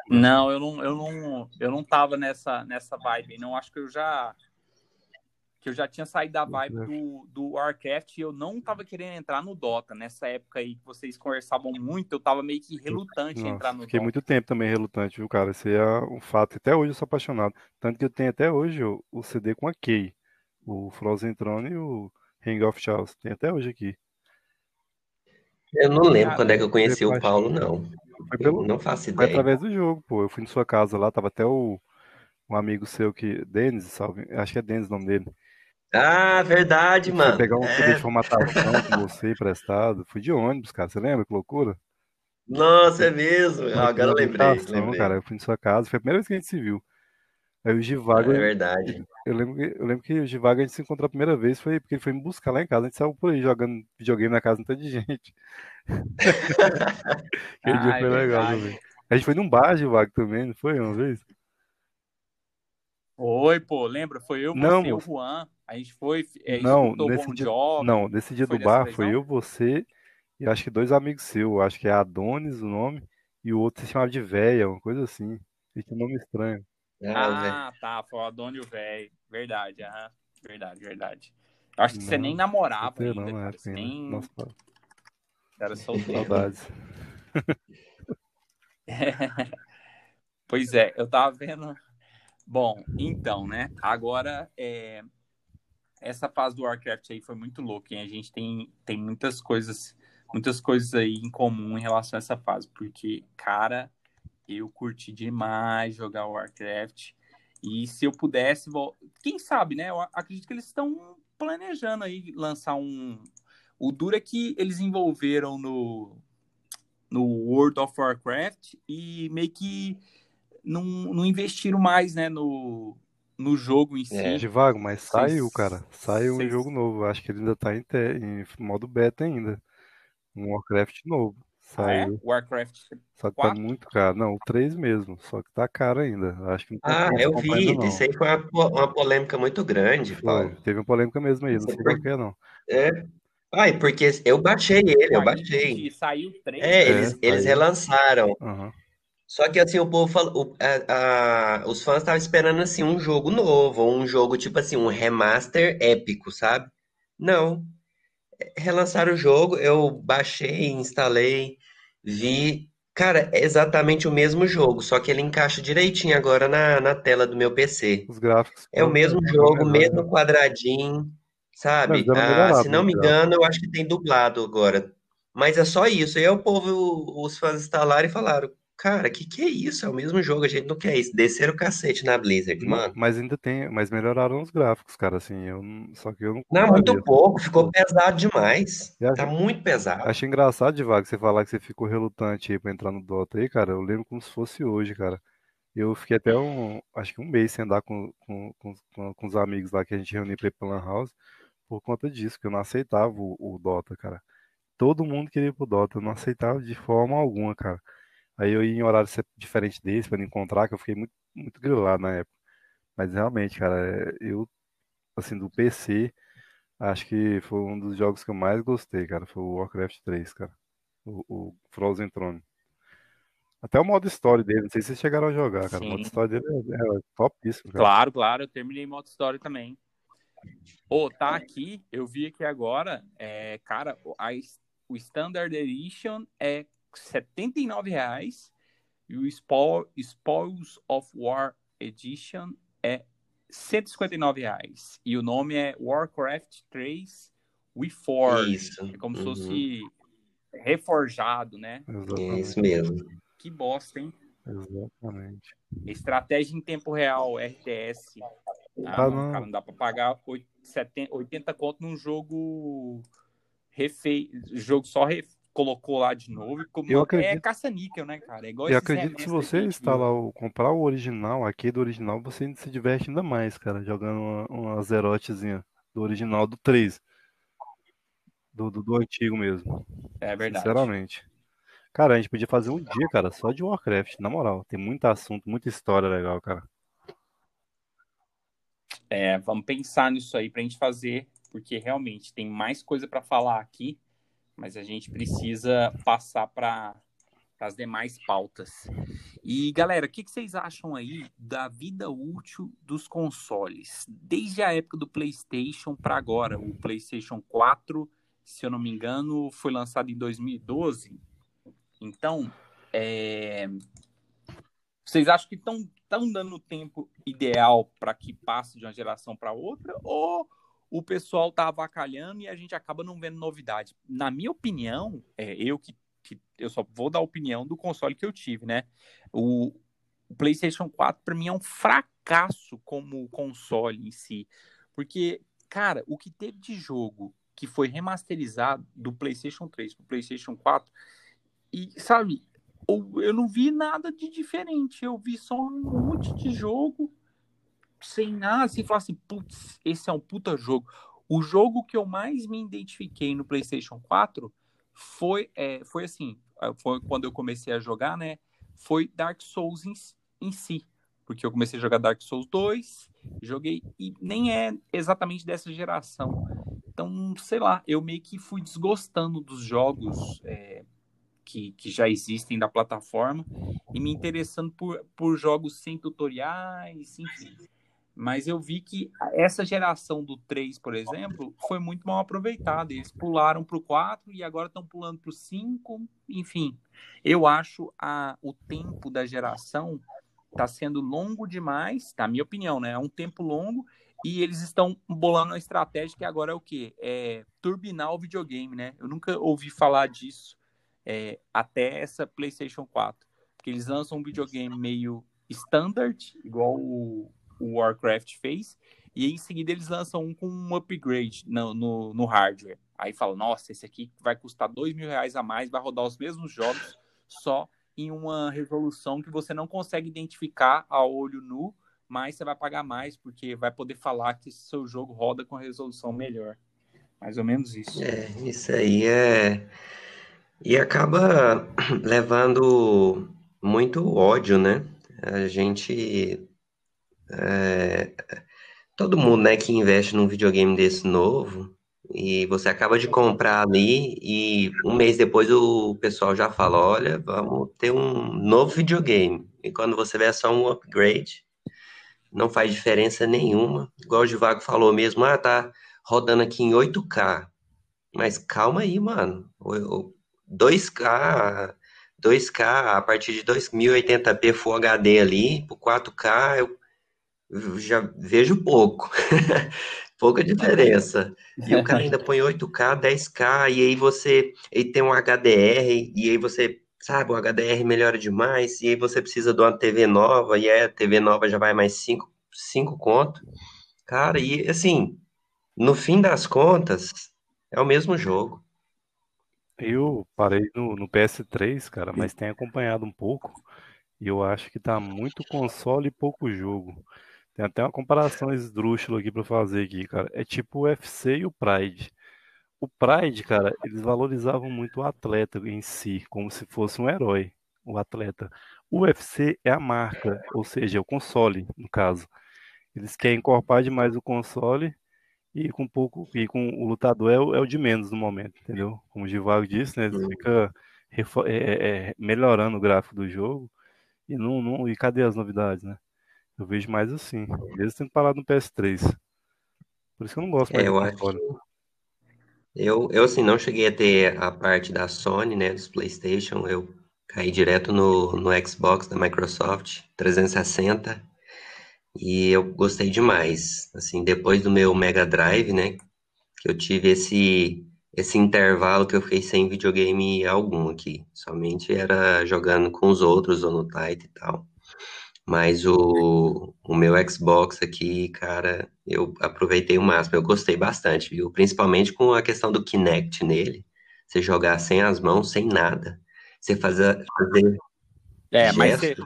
Speaker 2: Não, eu não, eu não, eu não tava nessa, nessa vibe. Não acho que eu já que eu já tinha saído da vibe do, do Warcraft e eu não tava querendo entrar no Dota. Nessa época aí que vocês conversavam muito, eu tava meio que relutante em
Speaker 3: Nossa,
Speaker 2: entrar no
Speaker 3: fiquei
Speaker 2: Dota.
Speaker 3: muito tempo também relutante, viu, cara? Esse é um fato. Até hoje eu sou apaixonado. Tanto que eu tenho até hoje o, o CD com a Kay. O Frozen Throne e o Ring of Chaos. Tem até hoje aqui.
Speaker 4: Eu não lembro quando é que eu conheci
Speaker 3: eu
Speaker 4: o Paulo, não.
Speaker 3: Foi
Speaker 4: Eu
Speaker 3: pelo,
Speaker 4: não faço
Speaker 3: foi
Speaker 4: ideia.
Speaker 3: através do jogo, pô. Eu fui na sua casa lá, tava até o um amigo seu que. Denis, salve. Acho que é Denis o nome dele.
Speaker 4: Ah, verdade,
Speaker 3: foi
Speaker 4: mano.
Speaker 3: pegar um CD de
Speaker 4: É,
Speaker 3: formatação com você emprestado. Fui de ônibus, cara. Você lembra? Que loucura?
Speaker 4: nossa, é mesmo. Ah, agora eu lembrei, lembrei.
Speaker 3: cara. Eu fui na sua casa. Foi a primeira vez que a gente se viu. Aí o
Speaker 4: É
Speaker 3: Givago,
Speaker 4: verdade.
Speaker 3: Eu lembro que, eu lembro que o Givago a gente se encontrou a primeira vez foi porque ele foi me buscar lá em casa. A gente saiu por aí jogando videogame na casa de tanta gente. Aquele dia
Speaker 2: é
Speaker 3: foi legal também. A gente foi num bar, Givago, também, não foi uma vez?
Speaker 2: Oi, pô, lembra? Foi eu,
Speaker 3: Não,
Speaker 2: você e o. Juan. A gente foi, é,
Speaker 3: Não, nesse dia,
Speaker 2: Jovi.
Speaker 3: não, nesse dia do bar
Speaker 2: vez,
Speaker 3: foi
Speaker 2: não?
Speaker 3: eu, você e acho que dois amigos seus. Acho que é Adonis o nome e o outro se chamava de Véia, uma coisa assim. E tinha um nome estranho.
Speaker 4: Ah, velho.
Speaker 2: Ah, tá, foi o Adônio Velho. Verdade, aham. Verdade, verdade. Eu acho que você
Speaker 3: Não,
Speaker 2: nem namorava ainda,
Speaker 3: na
Speaker 2: cara. Você
Speaker 3: ainda.
Speaker 2: nem
Speaker 3: Nossa,
Speaker 2: era solteiro.
Speaker 3: saudades.
Speaker 2: Pois é, eu tava vendo. Bom, então, né? Agora, é, essa fase do Warcraft aí foi muito louca, hein? A gente tem, tem muitas coisas, muitas coisas aí em comum em relação a essa fase, porque, cara, eu curti demais jogar Warcraft. E se eu pudesse, quem sabe, né? Eu acredito que eles estão planejando aí lançar um. O duro é que eles envolveram no, no World of Warcraft e meio que não, não investiram mais, né, no, no jogo em si.
Speaker 4: É.
Speaker 3: Givago, mas saiu, cara. Saiu um jogo novo. Acho que ele ainda tá em, te- em modo beta ainda. Um Warcraft novo.
Speaker 2: Ah, é?
Speaker 3: Saiu.
Speaker 2: Warcraft
Speaker 3: Só que tá muito caro. Não, o 3 mesmo. Só que tá caro ainda. Acho que não
Speaker 4: Ah, eu vi.
Speaker 3: ainda, não.
Speaker 4: Isso aí foi uma, uma polêmica muito grande. Paulo.
Speaker 3: Teve uma polêmica mesmo aí. Não sei qual que é, não.
Speaker 4: É. Ai, porque eu baixei ele, eu baixei.
Speaker 2: Saiu três.
Speaker 4: É,
Speaker 3: É,
Speaker 4: eles, eles
Speaker 3: saiu.
Speaker 4: relançaram.
Speaker 3: Aham.
Speaker 4: Só que assim, o povo falou, o- a- a- os fãs estavam esperando assim um jogo novo, um jogo tipo assim, um remaster épico, sabe? Não. Relançaram o jogo, eu baixei, instalei, vi. Cara, é exatamente o mesmo jogo, só que ele encaixa direitinho agora na, na tela do meu PC.
Speaker 3: Os gráficos
Speaker 4: É o mesmo jogo,
Speaker 3: melhores, né?
Speaker 4: mesmo quadradinho, sabe? Ah, se não me engano, eu acho que tem dublado agora. Mas é só isso. Aí o povo, os fãs instalaram e falaram: Cara, que que é isso? É o mesmo jogo, a gente não quer isso. Desceram o cacete na Blizzard,
Speaker 3: Não,
Speaker 4: mano.
Speaker 3: mas ainda tem, mas melhoraram os gráficos, cara, assim, eu não- só que eu não
Speaker 4: Não, muito pouco, ficou pesado demais.
Speaker 3: Eu
Speaker 4: Tá muito pesado.
Speaker 3: achei engraçado, Divago, você falar que você ficou relutante aí pra entrar no Dota aí, cara, eu lembro como se fosse hoje, cara. Eu fiquei até um, acho que um mês sem andar com, com, com, com, com os amigos lá que a gente reuniu pra ir pra Lan House por conta disso, que eu não aceitava o, o Dota, cara. Todo mundo queria ir pro Dota, eu não aceitava de forma alguma, cara. Aí eu ia em horário se- diferente desse pra me encontrar, que eu fiquei muito, muito grilado na época. Mas realmente, cara, é, eu, assim, do PC, acho que foi um dos jogos que eu mais gostei, cara. Foi o Warcraft 3, cara. O, o Frozen Throne. Até o modo história dele, não sei se vocês chegaram a jogar, cara. Sim. O modo história dele é, é topíssimo.
Speaker 2: Cara. Claro, claro, eu terminei modo história também. Pô, tá aqui, eu vi aqui agora, é, cara, a, o Standard Edition é R$ 79,00 e o Spoil, Spoils of War Edition é R$ 159,00. E o nome é Warcraft 3 WeForge. Isso. É como uhum. se fosse reforjado, né?
Speaker 4: Exatamente. Isso mesmo.
Speaker 2: Que bosta, hein?
Speaker 3: Exatamente.
Speaker 2: Estratégia em tempo real, RTS. Ah, ah não, cara, não dá pra pagar 80, 80 conto num jogo refeito, jogo só re... colocou lá de novo. Como eu é acredito... É caça-níquel, né, cara? É igual
Speaker 3: eu acredito que se você instalar o, comprar o original, aqui do original, você se diverte ainda mais, cara, jogando uma, uma zerotezinha do original do 3. Do, do, do antigo mesmo.
Speaker 2: É verdade.
Speaker 3: Sinceramente. Cara, a gente podia fazer um dia, cara, só de Warcraft, na moral. Tem muito assunto, muita história legal, cara.
Speaker 2: É, vamos pensar nisso aí pra gente fazer, porque realmente tem mais coisa para falar aqui, mas a gente precisa passar para as demais pautas. E galera, o que, que, vocês acham aí da vida útil dos consoles? Desde a época do PlayStation para agora, o PlayStation 4, se eu não me engano, foi lançado em 2012. Então, é... vocês acham que estão dando o tempo ideal para que passe de uma geração para outra ou o pessoal tá avacalhando e a gente acaba não vendo novidade? Na minha opinião, é, eu que, que eu só vou dar a opinião do console que eu tive, né? O, o PlayStation 4 para mim é um fracasso como console em si, porque cara, o que teve de jogo que foi remasterizado do PlayStation 3 para o PlayStation 4 e sabe, eu não vi nada de diferente. Eu vi só um monte de jogo sem nada, assim, falar assim, putz, esse é um puta jogo. O jogo que eu mais me identifiquei no PlayStation 4 foi, é, foi assim, é, foi quando eu comecei a jogar, né? Foi Dark Souls em, em si. Porque eu comecei a jogar Dark Souls 2, joguei, e nem é exatamente dessa geração. Então, sei lá, eu meio que fui desgostando dos jogos é, que, que já existem da plataforma e me interessando por, por jogos sem tutoriais, enfim. Mas eu vi que essa geração do 3, por exemplo, foi muito mal aproveitada. Eles pularam para o 4 e agora estão pulando para o 5. Enfim, eu acho a, o tempo da geração está sendo longo demais, na minha opinião, né? É um tempo longo e eles estão bolando uma estratégia que agora é o quê? É turbinar o videogame, né? Eu nunca ouvi falar disso é, até essa PlayStation 4. Porque eles lançam um videogame meio standard, igual o, o Warcraft fez, e em seguida eles lançam um com um upgrade no, no, no hardware. Aí fala, nossa, esse aqui vai custar dois mil reais a mais, vai rodar os mesmos jogos, só em uma resolução que você não consegue identificar a olho nu, mas você vai pagar mais, porque vai poder falar que seu jogo roda com resolução melhor. Mais ou menos isso.
Speaker 4: É, isso aí é e acaba levando muito ódio, né? A gente. É, todo mundo, né, que investe num videogame desse novo, e você acaba de comprar ali, e um mês depois o pessoal já fala: olha, vamos ter um novo videogame. E quando você vê é só um upgrade, não faz diferença nenhuma. Igual o Givago falou mesmo, ah, tá rodando aqui em 8K. Mas calma aí, mano. 2K, 2K a partir de 2080p Full HD ali, por 4K eu já vejo pouco. Pouca diferença. E o cara ainda põe 8K, 10K, e aí você e tem um HDR, e aí você, sabe, o HDR melhora demais, e aí você precisa de uma TV nova, e aí a TV nova já vai mais 5, 5 conto. Cara, e assim, no fim das contas, é o mesmo jogo.
Speaker 3: Eu parei no, no PS3, cara, mas tenho acompanhado um pouco e eu acho que tá muito console e pouco jogo. Tem até uma comparação esdrúxula aqui pra fazer aqui, cara. É tipo o UFC e o Pride. O Pride, cara, eles valorizavam muito o atleta em si, como se fosse um herói, o atleta. O UFC é a marca, ou seja, é o console, no caso. Eles querem encorpar demais o console e com pouco e com o lutador é o, é o de menos no momento, entendeu? Como o Givago disse, né? Ele fica é, é, é, melhorando o gráfico do jogo e não, não e cadê as novidades, né? Eu vejo mais assim, mesmo tendo parado no PS3. Por isso que eu não gosto mais
Speaker 4: É, eu acho que eu, eu assim, não cheguei a ter a parte da Sony, né, dos PlayStation, eu caí direto no, no Xbox da Microsoft 360 e eu gostei demais. Assim, depois do meu Mega Drive, né, que eu tive esse esse intervalo que eu fiquei sem videogame algum aqui, somente era jogando com os outros ou no Titan e tal. Mas o, o meu Xbox aqui, cara, eu aproveitei o máximo, eu gostei bastante, viu? Principalmente com a questão do Kinect nele. Você jogar sem as mãos, sem nada. Você fazer, fazer
Speaker 2: É, mas você,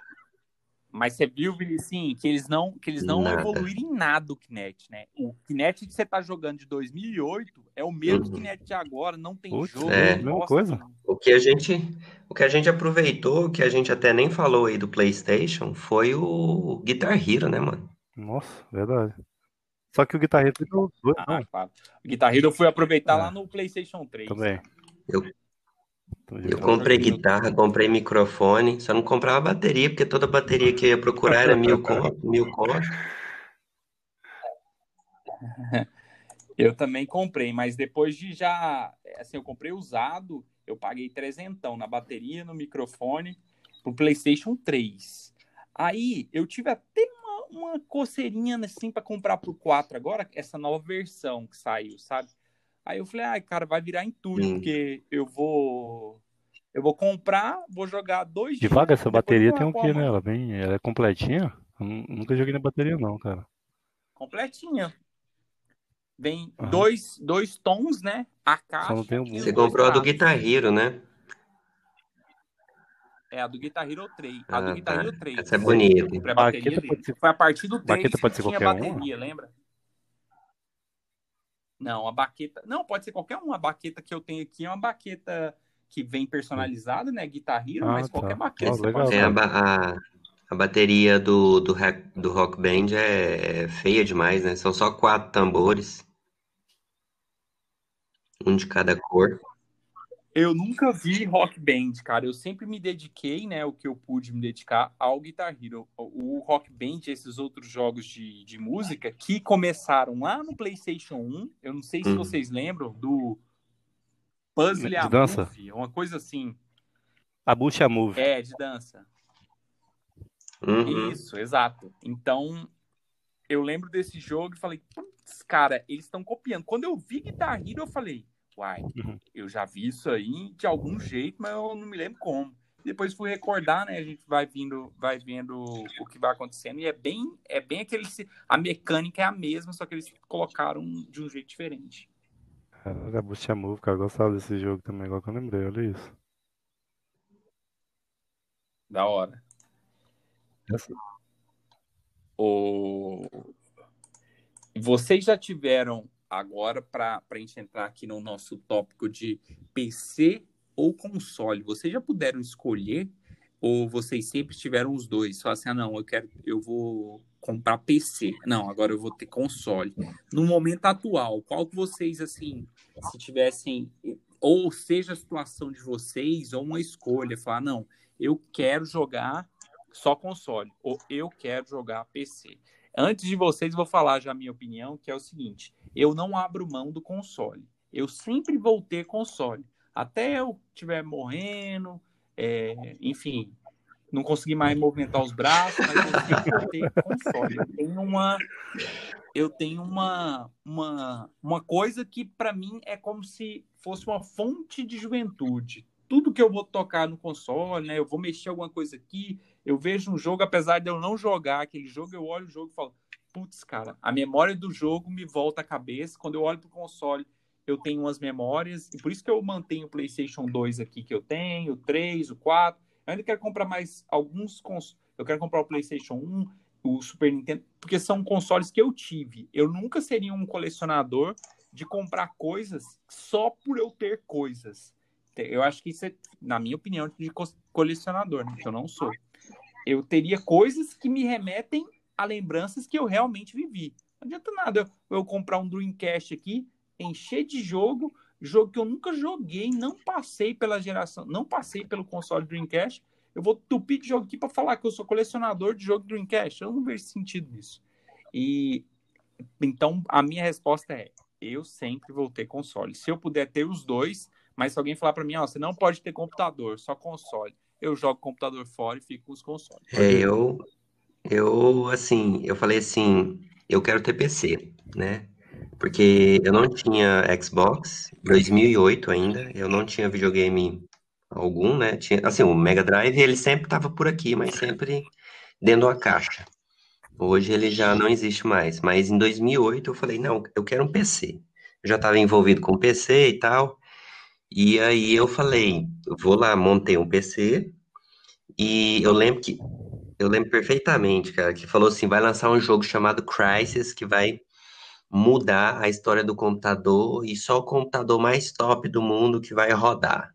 Speaker 2: mas você viu, Vinicinho, que eles não, que eles não
Speaker 4: Nada.
Speaker 2: evoluíram em nada o Kinect, né? O Kinect que você tá jogando de 2008 é o mesmo
Speaker 4: Uhum.
Speaker 2: Kinect de agora, não tem
Speaker 3: Putz,
Speaker 2: jogo.
Speaker 4: é,
Speaker 3: mesma
Speaker 2: gosta,
Speaker 3: coisa.
Speaker 2: não.
Speaker 4: O que a gente, o que a gente aproveitou, o que a gente até nem falou aí do PlayStation, foi o Guitar Hero, né, mano?
Speaker 3: Nossa, verdade. Só que o Guitar Hero
Speaker 2: Ah,
Speaker 3: não.
Speaker 2: O Guitar Hero eu fui aproveitar
Speaker 3: É.
Speaker 2: lá no PlayStation 3.
Speaker 3: também.
Speaker 4: Eu-
Speaker 3: Então,
Speaker 4: Eu
Speaker 3: já-
Speaker 4: comprei guitarra, comprei microfone, só não comprava bateria, porque toda bateria que eu ia procurar era mil conto, mil conto.
Speaker 2: Eu também comprei, mas depois de já. Assim, eu comprei usado, eu paguei trezentão na bateria, no microfone, pro PlayStation 3. Aí eu tive até uma, uma coceirinha assim para comprar pro 4 agora, essa nova versão que saiu, sabe? Aí eu falei, ai, cara, vai virar entulho,
Speaker 4: Hum.
Speaker 2: porque eu vou. Eu vou comprar, vou jogar dois
Speaker 3: De vaga, essa bateria tem o quê,
Speaker 2: mão.
Speaker 3: né? Ela vem, ela é completinha? Eu nu- nunca joguei na bateria, não, cara.
Speaker 2: completinha. Vem
Speaker 3: Aham.
Speaker 2: dois, dois tons, né? A caixa. os
Speaker 4: Você comprou a do. Guitar Hero, né?
Speaker 2: É, a do Guitar Hero 3. A do
Speaker 4: Ah,
Speaker 2: Guitar
Speaker 4: tá.
Speaker 2: Hero 3.
Speaker 4: Essa é bonita.
Speaker 2: Comprei a
Speaker 3: Baqueta
Speaker 2: bateria dele.
Speaker 3: pode ser-
Speaker 2: Foi a partir do 3
Speaker 3: Baqueta pode
Speaker 2: que
Speaker 3: ser
Speaker 2: tinha
Speaker 3: qualquer uma?
Speaker 2: bateria, lembra? Não, a baqueta... Não, pode ser qualquer uma. A baqueta que eu tenho aqui é uma baqueta que vem personalizada, né? Guitar Hero,
Speaker 3: Ah,
Speaker 2: mas
Speaker 3: tá.
Speaker 2: qualquer baqueta. Você
Speaker 3: legal,
Speaker 2: pode
Speaker 4: É, a, ba- a, a bateria do, do, do Rock Band é, é feia demais, né? São só quatro tambores, um de cada cor.
Speaker 2: Eu nunca vi Rock Band, cara. Eu sempre me dediquei, né, o que eu pude me dedicar ao Guitar Hero. O Rock Band, esses outros jogos de, de música que começaram lá no PlayStation 1. Eu não sei se
Speaker 4: Hum.
Speaker 2: vocês lembram do Puzzle
Speaker 3: De
Speaker 2: a
Speaker 3: dança?
Speaker 2: Movie, uma coisa assim.
Speaker 3: A Bucha Move.
Speaker 2: É, de dança.
Speaker 4: Uhum.
Speaker 2: Isso, exato. Então, eu lembro desse jogo e falei, putz, cara, eles estão copiando. Quando eu vi Guitar Hero, eu falei, uai,
Speaker 3: Uhum.
Speaker 2: eu já vi isso aí de algum jeito, mas eu não me lembro como. Depois fui recordar, né? A gente vai vindo, vai vendo o que vai acontecendo e é bem, é bem aquele, a mecânica é a mesma, só que eles colocaram de um jeito diferente.
Speaker 3: Caralho, a Bucha Move, cara. Eu gostava desse jogo também, agora que eu lembrei, olha isso.
Speaker 2: Da hora.
Speaker 3: Essa-
Speaker 2: O... Vocês já tiveram agora para a gente entrar aqui no nosso tópico de PC ou console? Vocês já puderam escolher ou vocês sempre tiveram os dois? Só assim, ah, não, eu quero, eu vou comprar PC. Não, agora eu vou ter console. No momento atual, qual que vocês assim, se tivessem ou seja a situação de vocês ou uma escolha, falar, não, eu quero jogar só console, ou eu quero jogar PC. Antes de vocês, vou falar já a minha opinião, que é o seguinte: eu não abro mão do console. Eu sempre vou ter console. Até eu estiver morrendo, é, enfim, não conseguir mais movimentar os braços, mas eu sempre vou ter console. Eu tenho uma, eu tenho uma, uma, uma coisa que para mim é como se fosse uma fonte de juventude. Tudo que eu vou tocar no console, né? Eu vou mexer alguma coisa aqui, eu vejo um jogo, apesar de eu não jogar aquele jogo, eu olho o jogo e falo, putz, cara, a memória do jogo me volta à cabeça. Quando eu olho pro console, eu tenho umas memórias, e por isso que eu mantenho o PlayStation 2 aqui que eu tenho, o 3, o 4. Eu ainda quero comprar mais alguns consoles. Eu quero comprar o PlayStation 1, o Super Nintendo, porque são consoles que eu tive. Eu nunca seria um colecionador de comprar coisas só por eu ter coisas. Eu acho que isso é, na minha opinião, de colecionador, né? Que eu não sou. Eu teria coisas que me remetem a lembranças que eu realmente vivi. Não adianta nada eu, eu comprar um Dreamcast aqui, encher de jogo, jogo que eu nunca joguei, não passei pela geração, não passei pelo console Dreamcast. Eu vou tupir de jogo aqui para falar que eu sou colecionador de jogo Dreamcast. Eu não vejo sentido nisso. E então a minha resposta é: eu sempre vou ter console. Se eu puder ter os dois, mas se alguém falar para mim, ó, você não pode ter computador, só console, eu jogo computador fora e fico com os consoles.
Speaker 4: É, eu, eu, assim, eu falei assim, eu quero ter PC, né? Porque eu não tinha Xbox, 2008 ainda, eu não tinha videogame algum, né? Tinha, assim, o Mega Drive, ele sempre estava por aqui, mas sempre dentro da caixa. Hoje ele já não existe mais, mas em 2008 eu falei, não, eu quero um PC. Eu já estava envolvido com PC e tal, e aí eu falei, vou lá, montei um PC, e eu lembro que, eu lembro perfeitamente, cara, que falou assim, vai lançar um jogo chamado Crysis, que vai mudar a história do computador e só o computador mais top do mundo que vai rodar.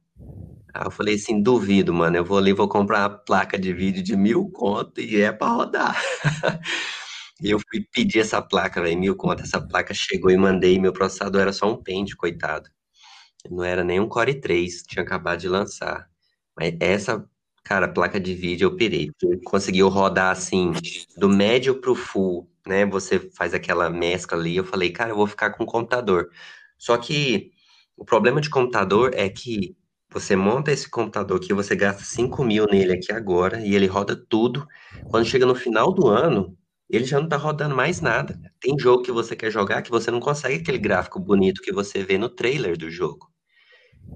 Speaker 4: Aí eu falei assim, duvido, mano, eu vou ali, vou comprar uma placa de vídeo de mil conto e é para rodar. E eu fui pedir essa placa, velho, mil conto, essa placa chegou e mandei, meu processador era só um pente, coitado. Não era nem um Core 3, tinha acabado de lançar. Mas essa, cara, placa de vídeo eu pirei, conseguiu rodar assim, do médio pro full, né? Você faz aquela mescla ali. Eu falei, cara, eu vou ficar com o computador. Só que o problema de computador é que você monta esse computador aqui, você gasta 5 mil nele aqui agora e ele roda tudo. Quando chega no final do ano, ele já não tá rodando mais nada. Tem jogo que você quer jogar que você não consegue aquele gráfico bonito que você vê no trailer do jogo.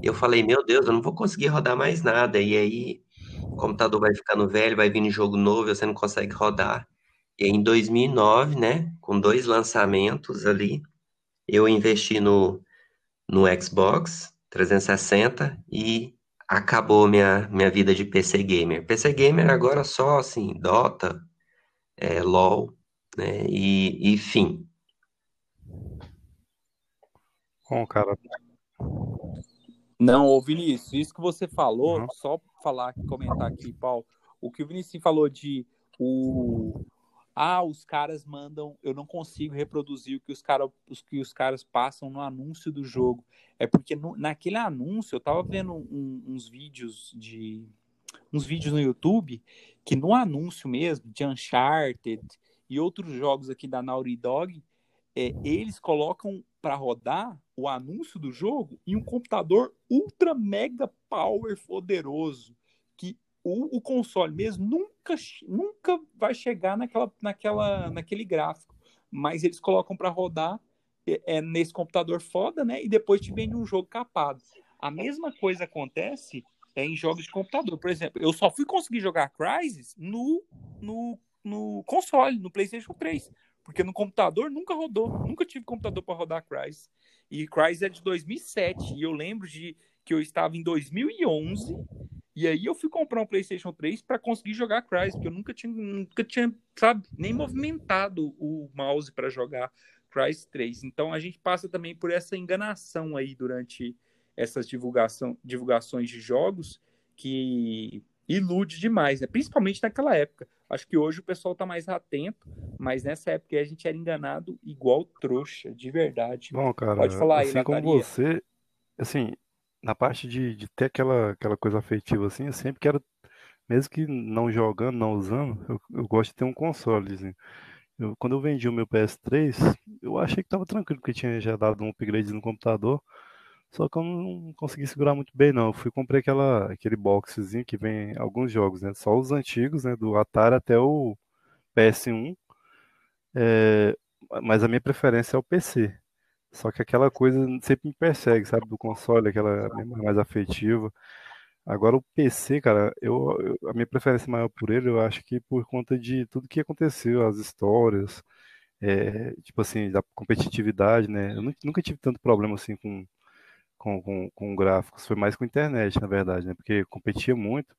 Speaker 4: Eu falei, meu Deus, eu não vou conseguir rodar mais nada. E aí o computador vai ficando velho, vai vir jogo novo, você não consegue rodar. E em 2009, né, com dois lançamentos ali, eu investi no, no Xbox 360 e acabou minha, minha vida de PC gamer. PC gamer agora só assim, Dota, é, LoL, né, e, e fim.
Speaker 3: Bom, cara.
Speaker 2: Não, ô Vinícius, isso que você falou, uhum. só falar, comentar aqui, Paulo, o que o Vinícius falou de o, ah, os caras mandam, eu não consigo reproduzir o que os, cara, os, que os caras passam no anúncio do jogo. É porque no, naquele anúncio, eu tava vendo um, uns vídeos de. uns vídeos no YouTube que no anúncio mesmo, de Uncharted e outros jogos aqui da Naughty Dog, é, eles colocam para rodar o anúncio do jogo em um computador ultra mega power poderoso o, o console mesmo nunca, nunca vai chegar naquela, naquela, naquele gráfico. Mas eles colocam para rodar é, é, nesse computador foda, né? E depois te vende um jogo capado. A mesma coisa acontece é, em jogos de computador. Por exemplo, eu só fui conseguir jogar Crysis no, no, no console, no PlayStation 3. Porque no computador nunca rodou. Nunca tive computador para rodar Crysis. E Crysis é de 2007. E eu lembro de que eu estava em 2011 e aí eu fui comprar um PlayStation 3 para conseguir jogar Crysis, porque eu nunca tinha, nunca tinha, sabe, nem movimentado o mouse para jogar Crysis 3. Então a gente passa também por essa enganação aí durante essas divulgação, divulgações de jogos que ilude demais, né? Principalmente naquela época. Acho que hoje o pessoal está mais atento, mas nessa época a gente era enganado igual trouxa, de verdade.
Speaker 3: Bom, cara, Pode falar assim aí, como você, assim, na parte de, de ter aquela, aquela coisa afetiva assim, eu sempre quero, mesmo que não jogando, não usando, eu, eu gosto de ter um console. Assim. Eu, quando eu vendi o meu PS3, eu achei que tava tranquilo, porque tinha já dado um upgrade no computador. Só que eu não consegui segurar muito bem, não. Eu fui comprei aquela, aquele boxzinho que vem alguns jogos, né? Só os antigos, né? Do Atari até o PS1. É, mas a minha preferência é o PC. Só que aquela coisa sempre me persegue, sabe? Do console, aquela mais afetiva. Agora o PC, cara, eu, eu, a minha preferência maior por ele, eu acho que por conta de tudo que aconteceu, as histórias, é, tipo assim, da competitividade, né? Eu nunca tive tanto problema assim com, com, com, com gráficos, foi mais com internet, na verdade, né? Porque competia muito.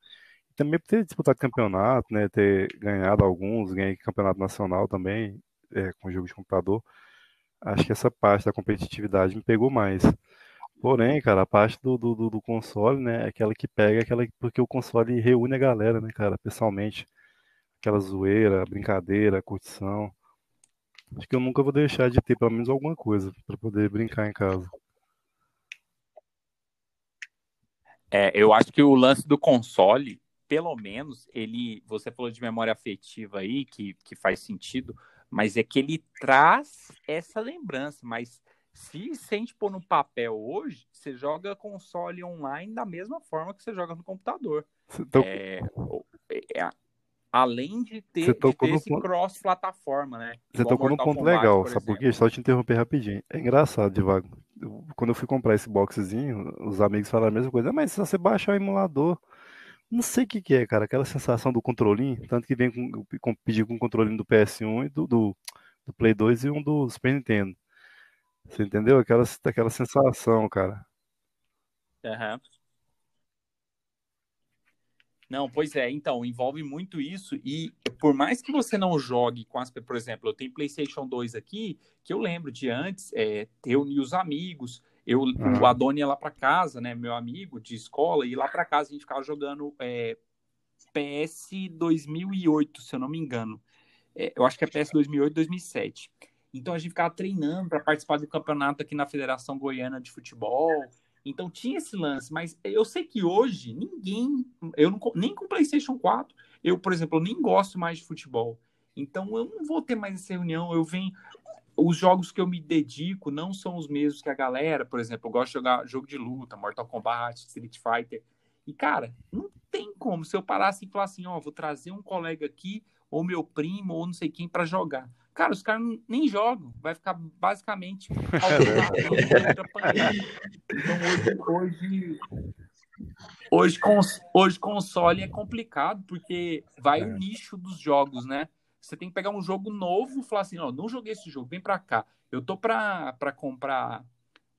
Speaker 3: E também por ter disputado campeonato, né? Ter ganhado alguns, ganhei campeonato nacional também, é, com jogo de computador acho que essa parte da competitividade me pegou mais. Porém, cara, a parte do, do, do console, né, é aquela que pega, aquela porque o console reúne a galera, né, cara, pessoalmente. Aquela zoeira, brincadeira, curtição. Acho que eu nunca vou deixar de ter pelo menos alguma coisa para poder brincar em casa.
Speaker 2: É, eu acho que o lance do console, pelo menos, ele. Você falou de memória afetiva aí, que, que faz sentido, mas é que ele traz essa lembrança. Mas se, se a gente pôr no papel hoje, você joga console online da mesma forma que você joga no computador. Tô... É, é, além de ter, de ter esse ponto... cross-plataforma, né?
Speaker 3: Você Igual tocou num ponto Kombat, legal, por sabe por quê? Só te interromper rapidinho. É engraçado, Divago. Quando eu fui comprar esse boxzinho, os amigos falaram a mesma coisa. Ah, mas se você baixar o emulador, não sei o que, que é, cara. Aquela sensação do controlinho, tanto que vem com, com pedir com o controlinho do PS1 e do, do, do, Play 2 e um do Super Nintendo. Você entendeu? Aquela, aquela sensação, cara.
Speaker 2: Aham. Uhum. Não, pois é, então, envolve muito isso e por mais que você não jogue com as, por exemplo, eu tenho PlayStation 2 aqui, que eu lembro de antes, é, reunir os amigos, eu, uhum. o Adoni ia lá para casa, né, meu amigo de escola, e lá para casa a gente ficava jogando é, PS 2008, se eu não me engano. É, eu acho que é PS 2008, 2007. Então a gente ficava treinando para participar do campeonato aqui na Federação Goiana de Futebol. Então tinha esse lance, mas eu sei que hoje ninguém, eu não, nem com PlayStation 4, eu, por exemplo, nem gosto mais de futebol. Então eu não vou ter mais essa reunião, eu venho os jogos que eu me dedico não são os mesmos que a galera, por exemplo, eu gosto de jogar jogo de luta, Mortal Kombat, Street Fighter. E cara, não tem como se eu parasse e falar assim, ó, vou trazer um colega aqui ou meu primo ou não sei quem para jogar. Cara, os caras nem jogam, vai ficar basicamente Então hoje, hoje, hoje, cons, hoje console é complicado porque vai é. o nicho dos jogos, né? Você tem que pegar um jogo novo e falar assim, ó, não joguei esse jogo, vem para cá. Eu tô para comprar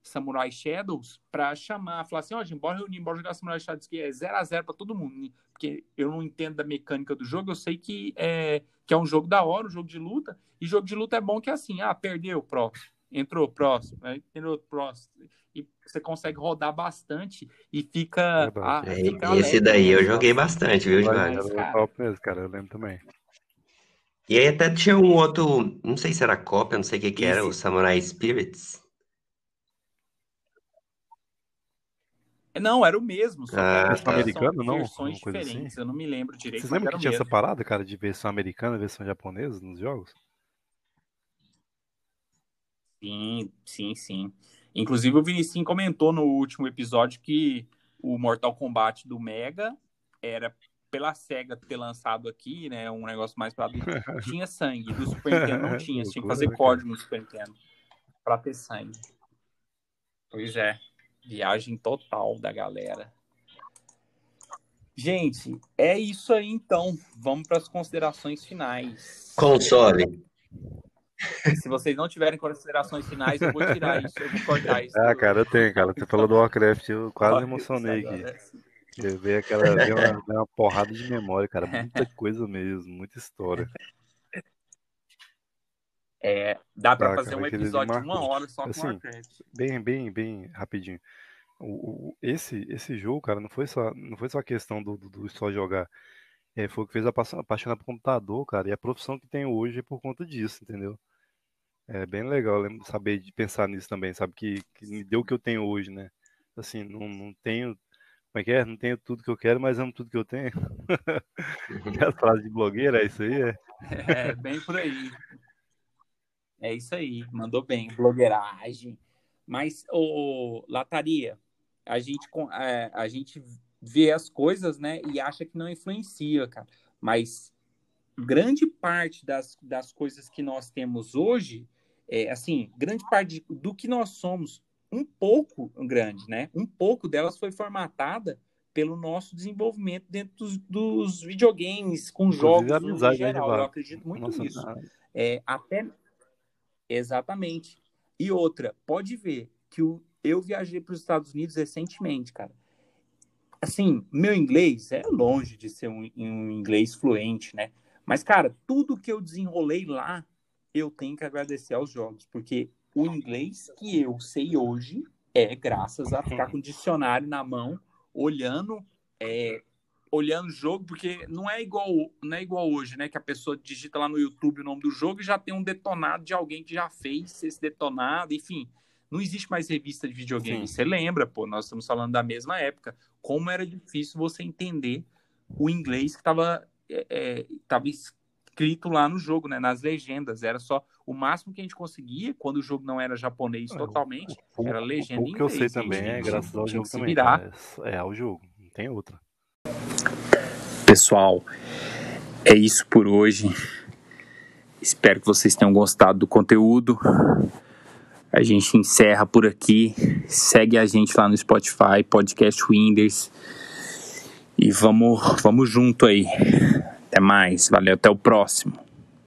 Speaker 2: Samurai Shadows para chamar, falar assim, ó, oh, bora reunir, bora jogar Samurai Shadows que é 0 a 0 para todo mundo, porque eu não entendo da mecânica do jogo, eu sei que é que é um jogo da hora, um jogo de luta, e jogo de luta é bom que é assim, ah, perdeu, próximo, entrou, próximo, entrou, próximo, e você consegue rodar bastante e fica...
Speaker 4: Ah, fica esse daí eu joguei bastante, viu, João?
Speaker 3: Cara. cara, eu lembro também.
Speaker 4: E aí até tinha um outro, não sei se era cópia, não sei o que que era, o Samurai Spirits.
Speaker 2: Não, era o mesmo, só
Speaker 3: ah, que tá. americano, não?
Speaker 2: versões assim? diferentes. Assim? Eu não me lembro direito.
Speaker 3: Vocês lembram que tinha mesmo. essa parada, cara, de versão americana e versão japonesa nos jogos?
Speaker 2: Sim, sim, sim. Inclusive o Vinicius comentou no último episódio que o Mortal Kombat do Mega era pela SEGA ter lançado aqui, né, um negócio mais para tinha sangue. Do Super Nintendo não tinha, tinha que fazer código no Super Nintendo para ter sangue. Pois é. Viagem total da galera. Gente, é isso aí então. Vamos para as considerações finais.
Speaker 4: Console.
Speaker 2: Se vocês não tiverem considerações finais, eu vou tirar isso, eu vou cortar isso.
Speaker 3: Ah, cara, eu tenho, cara. Você falou do Warcraft, eu quase emocionei aqui. Eu vi aquela, vi uma, uma porrada de memória, cara. Muita coisa mesmo, muita história.
Speaker 2: É, dá para fazer um episódio de uma hora só com assim, Warcraft.
Speaker 3: Bem, bem, bem rapidinho. O, o, esse, esse jogo, cara, não foi só, não foi só a questão do, do, do só jogar. É, foi o que fez apaixonar por computador, cara. E a profissão que tenho hoje é por conta disso, entendeu? É bem legal lembro, saber de pensar nisso também, sabe? Que, que me deu o que eu tenho hoje, né? Assim, não, não tenho. Como é que é? Não tenho tudo que eu quero, mas amo tudo que eu tenho. Aquela frase de blogueira, é isso aí? É,
Speaker 2: é bem por aí. É isso aí, mandou bem, blogueiragem. Mas, ô, Lataria, a gente, é, a gente vê as coisas, né, e acha que não influencia, cara. Mas grande parte das, das coisas que nós temos hoje, é, assim, grande parte do que nós somos, um pouco grande, né? Um pouco delas foi formatada pelo nosso desenvolvimento dentro dos, dos videogames, com jogos em geral. Eu acredito muito Nossa, nisso. É, até Exatamente. E outra, pode ver que o, eu viajei para os Estados Unidos recentemente, cara. Assim, meu inglês é longe de ser um, um inglês fluente, né? Mas, cara, tudo que eu desenrolei lá, eu tenho que agradecer aos jogos, porque o inglês que eu sei hoje é graças a ficar com o dicionário na mão, olhando é, olhando o jogo, porque não é igual não é igual hoje, né? Que a pessoa digita lá no YouTube o nome do jogo e já tem um detonado de alguém que já fez esse detonado, enfim. Não existe mais revista de videogame. Sim. Você lembra, pô, nós estamos falando da mesma época. Como era difícil você entender o inglês que estava é, é, escrito lá no jogo, né? Nas legendas. Era só o máximo que a gente conseguia quando o jogo não era japonês é, totalmente, o, era legenda
Speaker 3: o,
Speaker 2: o
Speaker 3: que eu sei também é graças ao jogo também. Virar. É, é ao jogo, não tem outra.
Speaker 2: Pessoal, é isso por hoje. Espero que vocês tenham gostado do conteúdo. A gente encerra por aqui. Segue a gente lá no Spotify, Podcast Winders. E vamos, vamos junto aí. Até mais. Valeu, até o próximo.